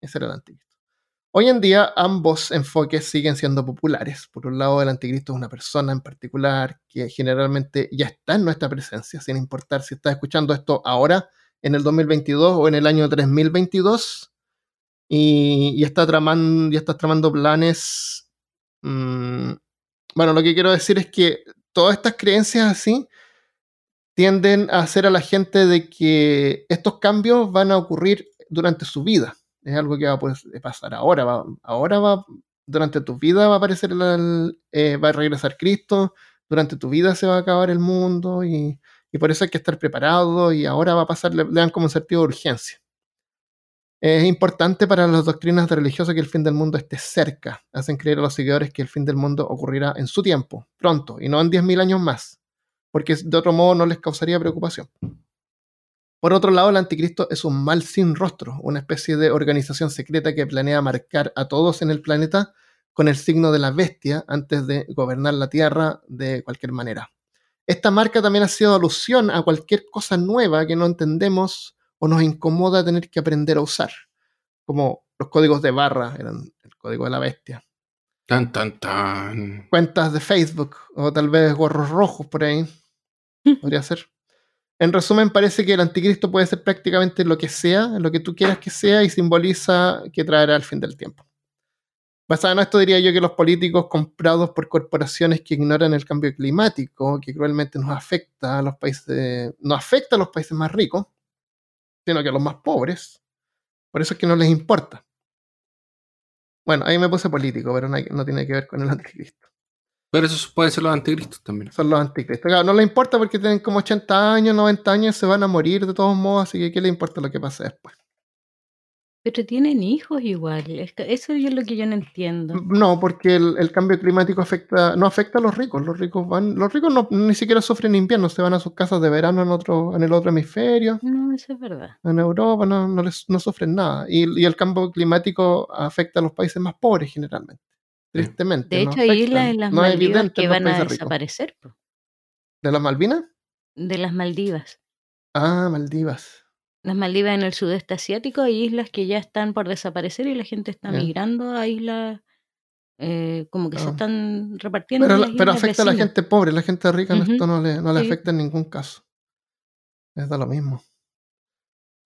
Ese era el anticristo. Hoy en día ambos enfoques siguen siendo populares. Por un lado, el anticristo es una persona en particular que generalmente ya está en nuestra presencia, sin importar si estás escuchando esto ahora, en el 2022 o en el año 3022, y, está, tramando, ya está tramando planes. Mm, bueno, lo que quiero decir es que todas estas creencias así tienden a hacer a la gente de que estos cambios van a ocurrir durante su vida. Es algo que va a pasar ahora. ahora va, durante tu vida va a aparecer, eh, va a regresar Cristo. durante tu vida se va a acabar el mundo y, por eso hay que estar preparado y ahora va a pasar, le, dan como un sentido de urgencia. Es importante para las doctrinas religiosas que el fin del mundo esté cerca. Hacen creer a los seguidores que el fin del mundo ocurrirá en su tiempo, pronto, y no en 10.000 años más, porque de otro modo no les causaría preocupación. Por otro lado, el anticristo es un mal sin rostro, una especie de organización secreta que planea marcar a todos en el planeta con el signo de la bestia antes de gobernar la Tierra de cualquier manera. Esta marca también ha sido alusión a cualquier cosa nueva que no entendemos o nos incomoda tener que aprender a usar, como los códigos de barra eran el código de la bestia. Tan, tan, tan. Cuentas de Facebook o tal vez gorros rojos por ahí. (laughs) Podría ser. En resumen, parece que el anticristo puede ser prácticamente lo que sea, lo que tú quieras que sea, y simboliza que traerá el fin del tiempo. Basado en esto diría yo que los políticos comprados por corporaciones que ignoran el cambio climático, que cruelmente nos afecta a los países, no afecta a los países más ricos, sino que a los más pobres. Por eso es que no les importa. Bueno, ahí me puse político, pero no, tiene que ver con el (laughs) anticristo. Pero esos pueden ser los anticristos también. Son los anticristos. no les importa porque tienen como 80 años, 90 años, se van a morir de todos modos, así que ¿qué les importa lo que pase después? Pero tienen hijos igual, eso es lo que yo no entiendo. No, porque el, cambio climático afecta, no afecta a los ricos, los ricos van, los ricos no, ni siquiera sufren invierno, se van a sus casas de verano en otro, en el otro hemisferio. No, eso es verdad. En Europa no, no, les, no sufren nada. Y, el cambio climático afecta a los países más pobres generalmente, tristemente. De hecho, hay islas en las Maldivas que van a desaparecer. ¿De las Malvinas? De las Maldivas. Ah, Maldivas. Las Maldivas en el sudeste asiático hay islas que ya están por desaparecer y la gente está migrando a islas eh, como que se ah. están repartiendo. Pero, afecta a la gente pobre, la gente rica esto no le, no le afecta en ningún caso. Es da lo mismo.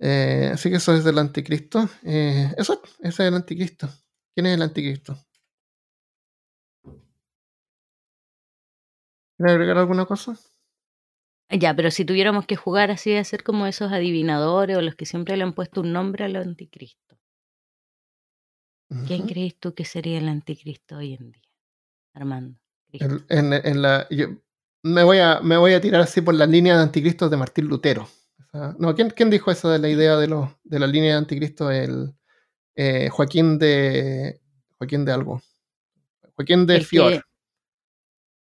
Eh, así que eso es del anticristo. Eh, eso, ese es el anticristo. ¿Quién es el anticristo? ¿Quiere agregar alguna cosa? Ya, pero si tuviéramos que jugar así, a ser como esos adivinadores o los que siempre le han puesto un nombre al anticristo. ¿Quién crees tú que sería el anticristo hoy en día, Armando? En, la, me, voy a, me voy a tirar así por la línea de anticristo de Martín Lutero. No, ¿quién, ¿quién, dijo eso de la idea de, los, de la línea de anticristo? El, eh, Joaquín de. Joaquín de algo. Joaquín de Fior.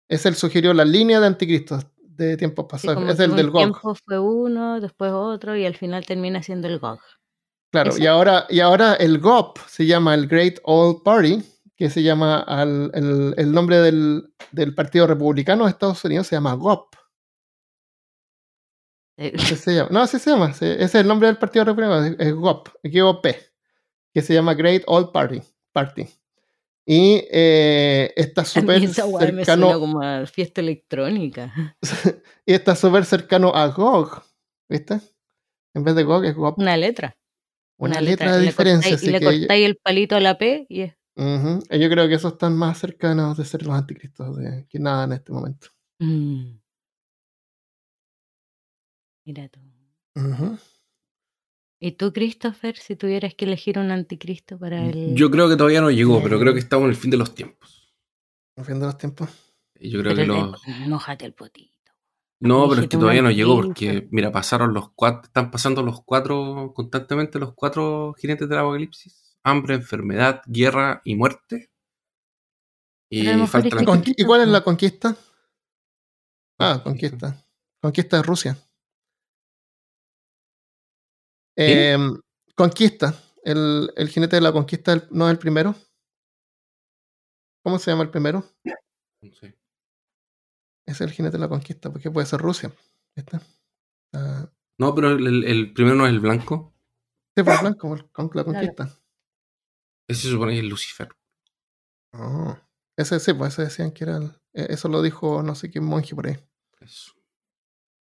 Es el sugirió la línea de anticristo de tiempos pasados. es el del GOG. tiempo fue uno, después otro y al final termina siendo el GOG. Claro, y ahora, y ahora el GOP se llama el Great Old Party, que se llama al, el, nombre del, del, Partido Republicano de Estados Unidos se llama GOP. Eh. (laughs) Se llama, no, así se llama. ese es el nombre del Partido Republicano, es GOP, GOP, que se llama Great Old Party. Party. Y eh, está súper cercano. como a fiesta electrónica. (laughs) y está súper cercano a GOG. ¿Viste? En vez de GOG es GOG. Una letra. Una, letra, de diferencia. y le cortáis el palito a la P y es. Yo creo que esos están más cercanos de ser los anticristos de, que nada en este momento. Mm. Mira tú. ¿Y tú, Christopher, si tuvieras que elegir un anticristo para el... Yo creo que todavía no llegó, pero creo que estamos en el fin de los tiempos. ¿El fin de los tiempos? Yo creo que lo... Mojate el potito. No, pero es que todavía no llegó porque, mira, pasaron los cuatro, están pasando los cuatro, constantemente los cuatro jinetes del apocalipsis. Hambre, enfermedad, guerra y muerte. Y, falta la... ¿Y cuál es la conquista? Ah, conquista. Conquista de Rusia. Em, conquista. El, el, jinete de la conquista no es el primero. ¿Cómo se llama el primero? No sé. Es el jinete de la conquista, porque puede ser Rusia. Ah. no, pero el, primero no es el blanco. Sí, pues el blanco, con la conquista. Ese se supone que es Lucifer. Oh. Ese sí, pues ese decían que era. E, eso lo dijo no sé qué monje por ahí. Eso.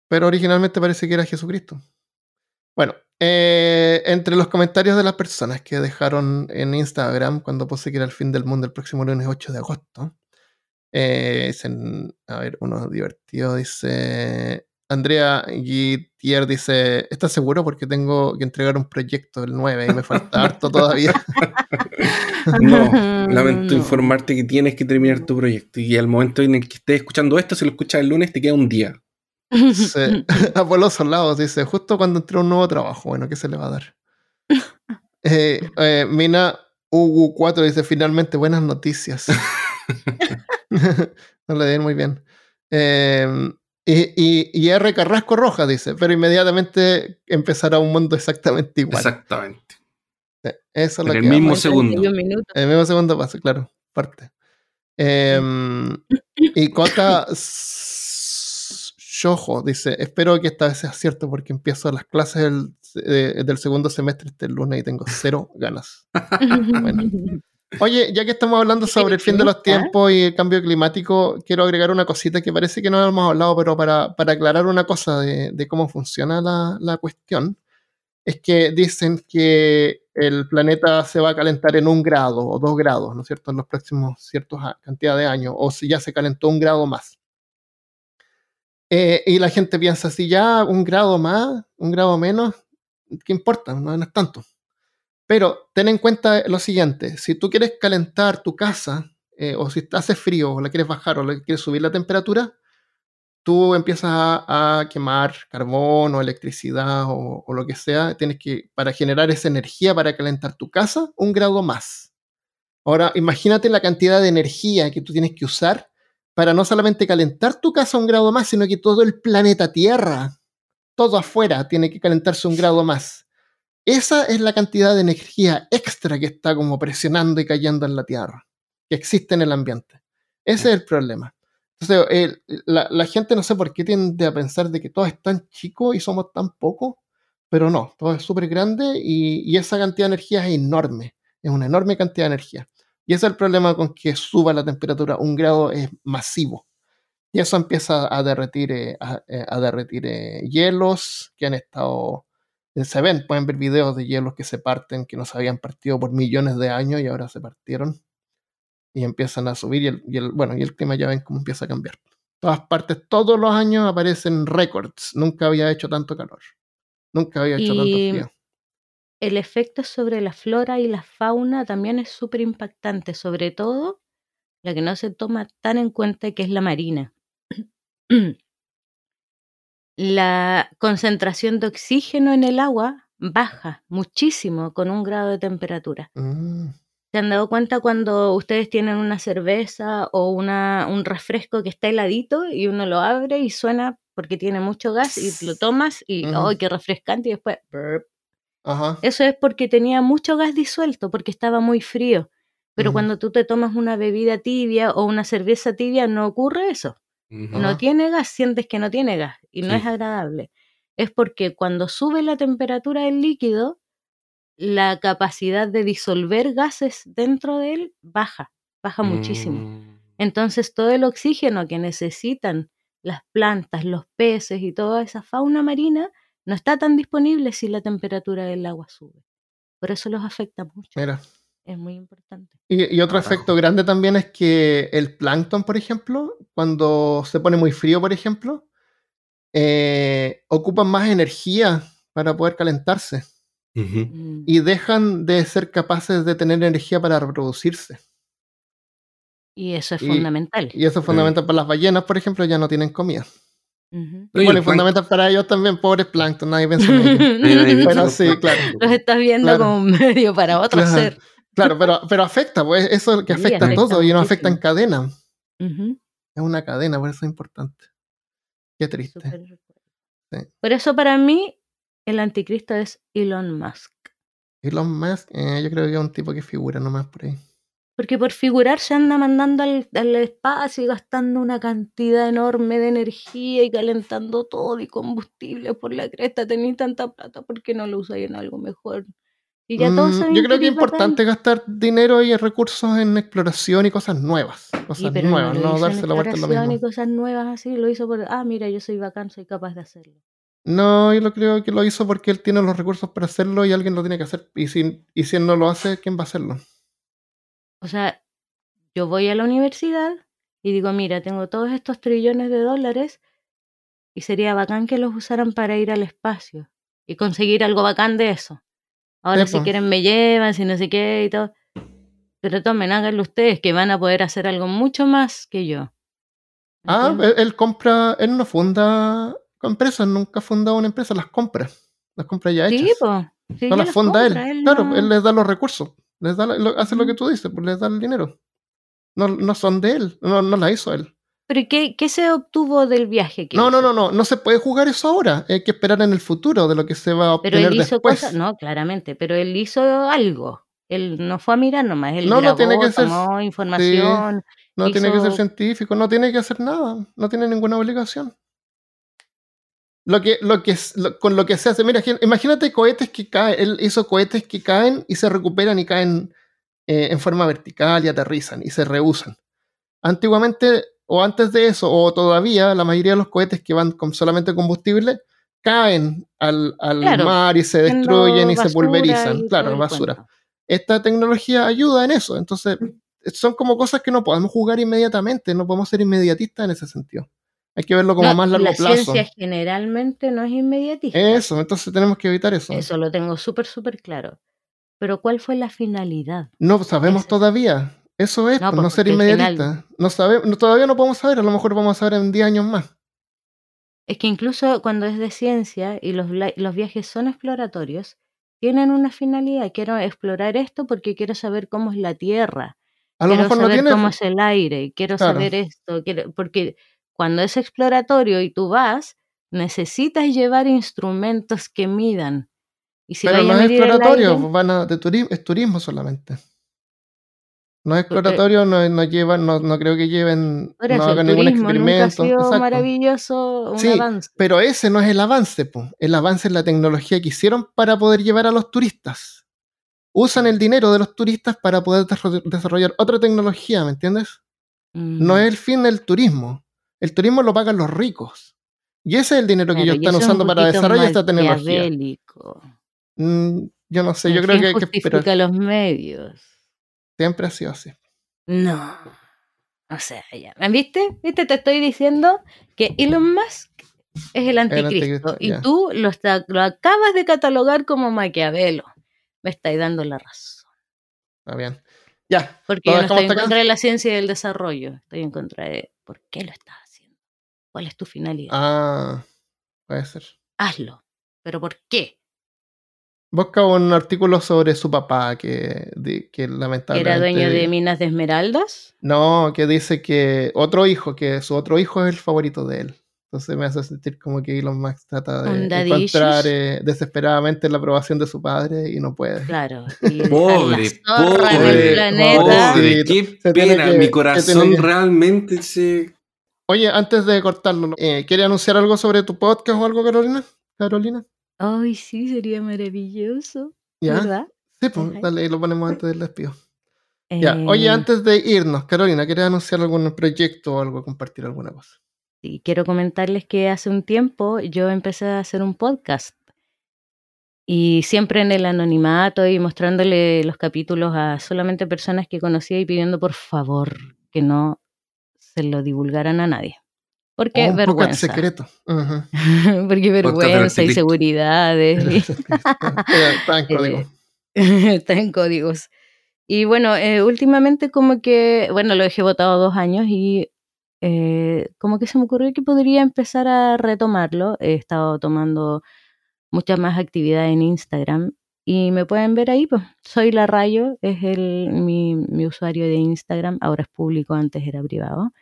Pero originalmente parece que era Jesucristo. Bueno, eh, entre los comentarios de las personas que dejaron en Instagram cuando puse que era el fin del mundo el próximo lunes 8 de agosto, eh, dicen, a ver, uno divertido dice, Andrea Guitier dice, ¿estás seguro? Porque tengo que entregar un proyecto el 9 y me falta harto todavía. (laughs) no, (laughs) lamento informarte que tienes que terminar tu proyecto y al momento en el que estés escuchando esto, si lo escuchas el lunes, te queda un día. Sí. Apolo Solados dice, justo cuando entré a un nuevo trabajo, bueno, ¿qué se le va a dar? Eh, eh, Mina UU4 dice, finalmente buenas noticias. (laughs) no le den muy bien. Eh, y, y, R. Carrasco Roja dice, pero inmediatamente empezará un mundo exactamente igual. Exactamente. Eso es lo en el mismo segundo. En el mismo segundo pasa, claro, parte. Em, y Cota Shojo dice, espero que esta vez sea cierto porque empiezo las clases del, del segundo semestre este lunes y tengo cero (laughs) ganas. (laughs) bueno. Oye, ya que estamos hablando sobre el fin de los tiempos y el cambio climático, quiero agregar una cosita que parece que no hemos hablado, pero para, aclarar una cosa de, cómo funciona la, cuestión, es que dicen que el planeta se va a calentar en un grado o dos grados, ¿no es cierto?, en los próximos ciertos cantidad de años, o si ya se calentó un grado más. Eh, y la gente piensa, si ya un grado más, un grado menos, ¿qué importa? no es tanto. Pero ten en cuenta lo siguiente, si tú quieres calentar tu casa, eh, o si hace frío, o la quieres bajar, o le quieres subir la temperatura, tú empiezas a, quemar carbón o electricidad o, lo que sea, tienes que, para generar esa energía para calentar tu casa, un grado más. Ahora, imagínate la cantidad de energía que tú tienes que usar para no solamente calentar tu casa un grado más, sino que todo el planeta Tierra, todo afuera, tiene que calentarse un grado más. Esa es la cantidad de energía extra que está como presionando y cayendo en la Tierra, que existe en el ambiente. Ese es el problema. Entonces, la, gente no sé por qué tiende a pensar de que todo es tan chico y somos tan pocos, pero no, todo es súper grande y, esa cantidad de energía es enorme, es una enorme cantidad de energía. Y ese es el problema con que suba la temperatura, un grado es masivo. Y eso empieza a derretir, eh, a, eh, derretir eh, hielos que han estado se ven, pueden ver videos de hielos que se parten, que no se habían partido por millones de años y ahora se partieron y empiezan a subir y el, bueno, y el clima ya ven cómo empieza a cambiar. Todas partes, todos los años aparecen récords. Nunca había hecho tanto calor. Nunca había hecho tanto frío. El efecto sobre la flora y la fauna también es súper impactante, sobre todo la que no se toma tan en cuenta que es la marina. (clears throat) la concentración de oxígeno en el agua baja muchísimo con un grado de temperatura. Mm. ¿Se han dado cuenta cuando ustedes tienen una cerveza o una, un refresco que está heladito y uno lo abre y suena porque tiene mucho gas y lo tomas y ¡ay, qué refrescante! Y después... Eso es porque tenía mucho gas disuelto, porque estaba muy frío. Pero cuando tú te tomas una bebida tibia o una cerveza tibia, no ocurre eso. No tiene gas, sientes que no tiene gas y no es agradable. Es porque cuando sube la temperatura del líquido, la capacidad de disolver gases dentro de él baja, baja muchísimo. Mm. Entonces todo el oxígeno que necesitan las plantas, los peces y toda esa fauna marina no está tan disponible si la temperatura del agua sube. Por eso los afecta mucho. Mira. Es muy importante. Y, otro efecto grande también es que el plancton, por ejemplo, cuando se pone muy frío, por ejemplo, eh, ocupan más energía para poder calentarse. Mm. Y dejan de ser capaces de tener energía para reproducirse. Y eso es fundamental. Y eso es fundamental para las ballenas, por ejemplo, ya no tienen comida. Bueno, y fundamental para ellos también, pobres plancton, nadie piensa en ellos. (laughs) Pero sí, claro. Los estás viendo como un medio para otro ser. Claro, pero, pero afecta, pues eso es lo que afecta a todo y no afecta en cadena. Es una cadena, por eso es importante. Qué triste. Por eso para mí el anticristo es Elon Musk. Elon Musk, eh, yo creo que es un tipo que figura nomás por ahí. Porque por figurar se anda mandando al, al, espacio y gastando una cantidad enorme de energía y calentando todo y combustible por la cresta. Tenéis tanta plata, ¿por qué no lo usáis en algo mejor? Mm, yo creo que es importante gastar dinero y recursos en exploración y cosas nuevas. Cosas nuevas, no, darse la vuelta en lo mismo. y cosas nuevas así, lo hizo por, ah, mira, yo soy bacán, soy capaz de hacerlo. No, yo lo creo que lo hizo porque él tiene los recursos para hacerlo y alguien lo tiene que hacer. Y si, y si él no lo hace, ¿quién va a hacerlo? O sea, yo voy a la universidad y digo, mira, tengo todos estos trillones de dólares, y sería bacán que los usaran para ir al espacio y conseguir algo bacán de eso. Ahora si quieren me llevan, si no sé qué y todo. Pero tomen, háganlo ustedes, que van a poder hacer algo mucho más que yo. Ah, él, compra, él no funda empresas, nunca ha fundado una empresa, las compra. Las compra ya hechas. Sí, no las funda él. Claro, él les da los recursos. Les da, hace lo que tú dices, pues les da el dinero. No, no son de él, no, no la hizo él. ¿Pero qué, qué se obtuvo del viaje? Que no, no, no, no, no se puede jugar eso ahora. Hay que esperar en el futuro de lo que se va a obtener pero él hizo Cosas, no, claramente, pero él hizo algo. Él no fue a mirar nomás, él no, no tiene que tomó información. no tiene que ser científico, no tiene que hacer nada, no tiene ninguna obligación. Lo que, lo que, con lo que se hace, mira, imagínate cohetes que caen, él hizo cohetes que caen y se recuperan y caen eh, en forma vertical y aterrizan y se rehusan. Antiguamente, o antes de eso, o todavía, la mayoría de los cohetes que van con solamente combustible caen al, mar y se destruyen y se pulverizan. claro, basura. Esta tecnología ayuda en eso. Entonces, son como cosas que no podemos jugar inmediatamente, no podemos ser inmediatistas en ese sentido. Hay que verlo como más largo plazo. La ciencia generalmente no es inmediatista. Eso, entonces tenemos que evitar eso. Eso lo tengo súper, súper claro. Pero ¿cuál fue la finalidad? No sabemos todavía. Eso es, no, pues, ser inmediatista. No sabemos, todavía no podemos saber, a lo mejor vamos a saber en 10 años más. Es que incluso cuando es de ciencia y los, los viajes son exploratorios, tienen una finalidad. Quiero explorar esto porque quiero saber cómo es la Tierra. A lo quiero mejor saber no cómo es el aire. Quiero saber esto. Quiero, porque cuando es exploratorio y tú vas, necesitas llevar instrumentos que midan. Y si Pero no es exploratorio, van a, de es turismo solamente. No es exploratorio, no, no llevan, no, no, creo que lleven, no hagan ningún experimento. Nunca ha sido maravilloso un sí, Pero ese no es el avance, po. el avance es la tecnología que hicieron para poder llevar a los turistas. Usan el dinero de los turistas para poder desarrollar otra tecnología, ¿me entiendes? No mm. es el fin del turismo. El turismo lo pagan los ricos. Y ese es el dinero que ellos están usando para desarrollar esta tecnología. Mm, yo no sé, yo creo que hay que esperar. los medios. Siempre ha sido así. No. O sea, ya. ¿Viste? ¿Viste? Te estoy diciendo que Elon Musk es el anticristo. y tú lo, lo, acabas de catalogar como Maquiavelo. Me estáis dando la razón. Está bien. Ya. Porque yo no estoy en contra de la ciencia y del desarrollo. Estoy en contra de por qué lo estás. ¿Cuál es tu finalidad? Ah, puede ser. Hazlo. ¿Pero por qué? Busca un artículo sobre su papá que, que lamentablemente... ¿Era dueño de minas de esmeraldas? No, que dice que otro hijo, que su otro hijo es el favorito de él. Entonces me hace sentir como que Elon Musk trata de encontrar eh, desesperadamente la aprobación de su padre y no puede. Claro. (laughs) pobre, pobre, pobre, qué pena, mi corazón realmente se... Oye, antes de cortarlo, eh, ¿quiere anunciar algo sobre tu podcast o algo, Carolina? Carolina. Ay, sí, sería maravilloso. ¿Ya? ¿Verdad? Sí, pues, dale, lo ponemos antes del despido. Ya, oye, eh. antes de irnos, Carolina, ¿quieres anunciar algún proyecto o algo, compartir alguna cosa? Sí, quiero comentarles que hace un tiempo yo empecé a hacer un podcast y siempre en el anonimato y mostrándole los capítulos a solamente personas que conocía y pidiendo por favor que no se lo divulgaran a nadie. Porque oh, vergüenza. secreto. (laughs) Porque vergüenza y seguridades. (laughs) Está en (laughs) código. Está en códigos. Y bueno, eh, últimamente como que, bueno, lo dejé votado dos años y eh, como que se me ocurrió que podría empezar a retomarlo. He estado tomando muchas más actividades en Instagram y me pueden ver ahí, pues soy la Rayo, es el, mi, mi usuario de Instagram, ahora es público, antes era privado.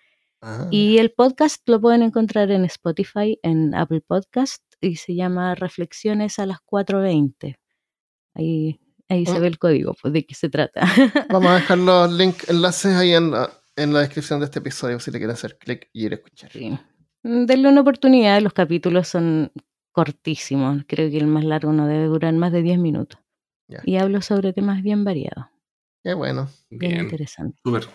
Ah. Y el podcast lo pueden encontrar en Spotify, en Apple Podcast, y se llama Reflexiones a las 4.20. Ahí, ahí se oh. ve el código, pues de qué se trata. (laughs) Vamos a dejar los links, enlaces ahí en la, en la descripción de este episodio si le quieren hacer clic y ir a escuchar. Sí. Denle una oportunidad, los capítulos son cortísimos. Creo que el más largo no debe durar más de 10 minutos. Y hablo sobre temas bien variados. Qué bueno. Bien, interesante. Súper.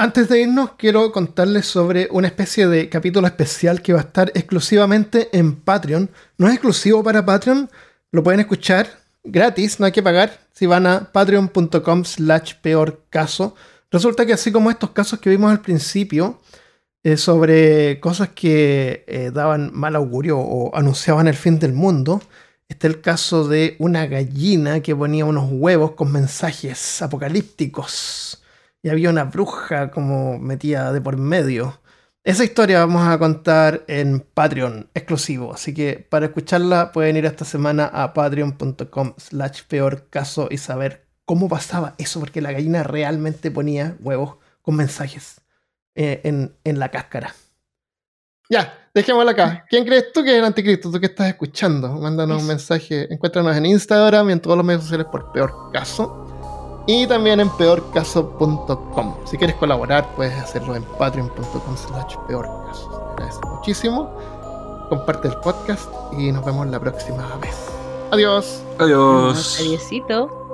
Antes de irnos, quiero contarles sobre una especie de capítulo especial que va a estar exclusivamente en Patreon. No es exclusivo para Patreon, lo pueden escuchar gratis, no hay que pagar. Si van a patreon.com slash peor caso. Resulta que así como estos casos que vimos al principio, eh, sobre cosas que eh, daban mal augurio o anunciaban el fin del mundo. Está el caso de una gallina que ponía unos huevos con mensajes apocalípticos. Y había una bruja como metida de por medio. Esa historia vamos a contar en Patreon exclusivo. Así que para escucharla pueden ir esta semana a patreon.com slash peor caso y saber cómo pasaba eso. Porque la gallina realmente ponía huevos con mensajes eh, en, en la cáscara. Ya, dejémoslo acá. (laughs) ¿Quién crees tú que es el anticristo? ¿Tú que estás escuchando? Mándanos un mensaje. Encuéntranos en Instagram y en todos los medios sociales por Peor Caso. Y también en peorcaso.com. Si quieres colaborar, puedes hacerlo en patreon.com slash peorcaso. Gracias muchísimo. Comparte el podcast y nos vemos la próxima vez. Adiós. Adiós. Adiósito.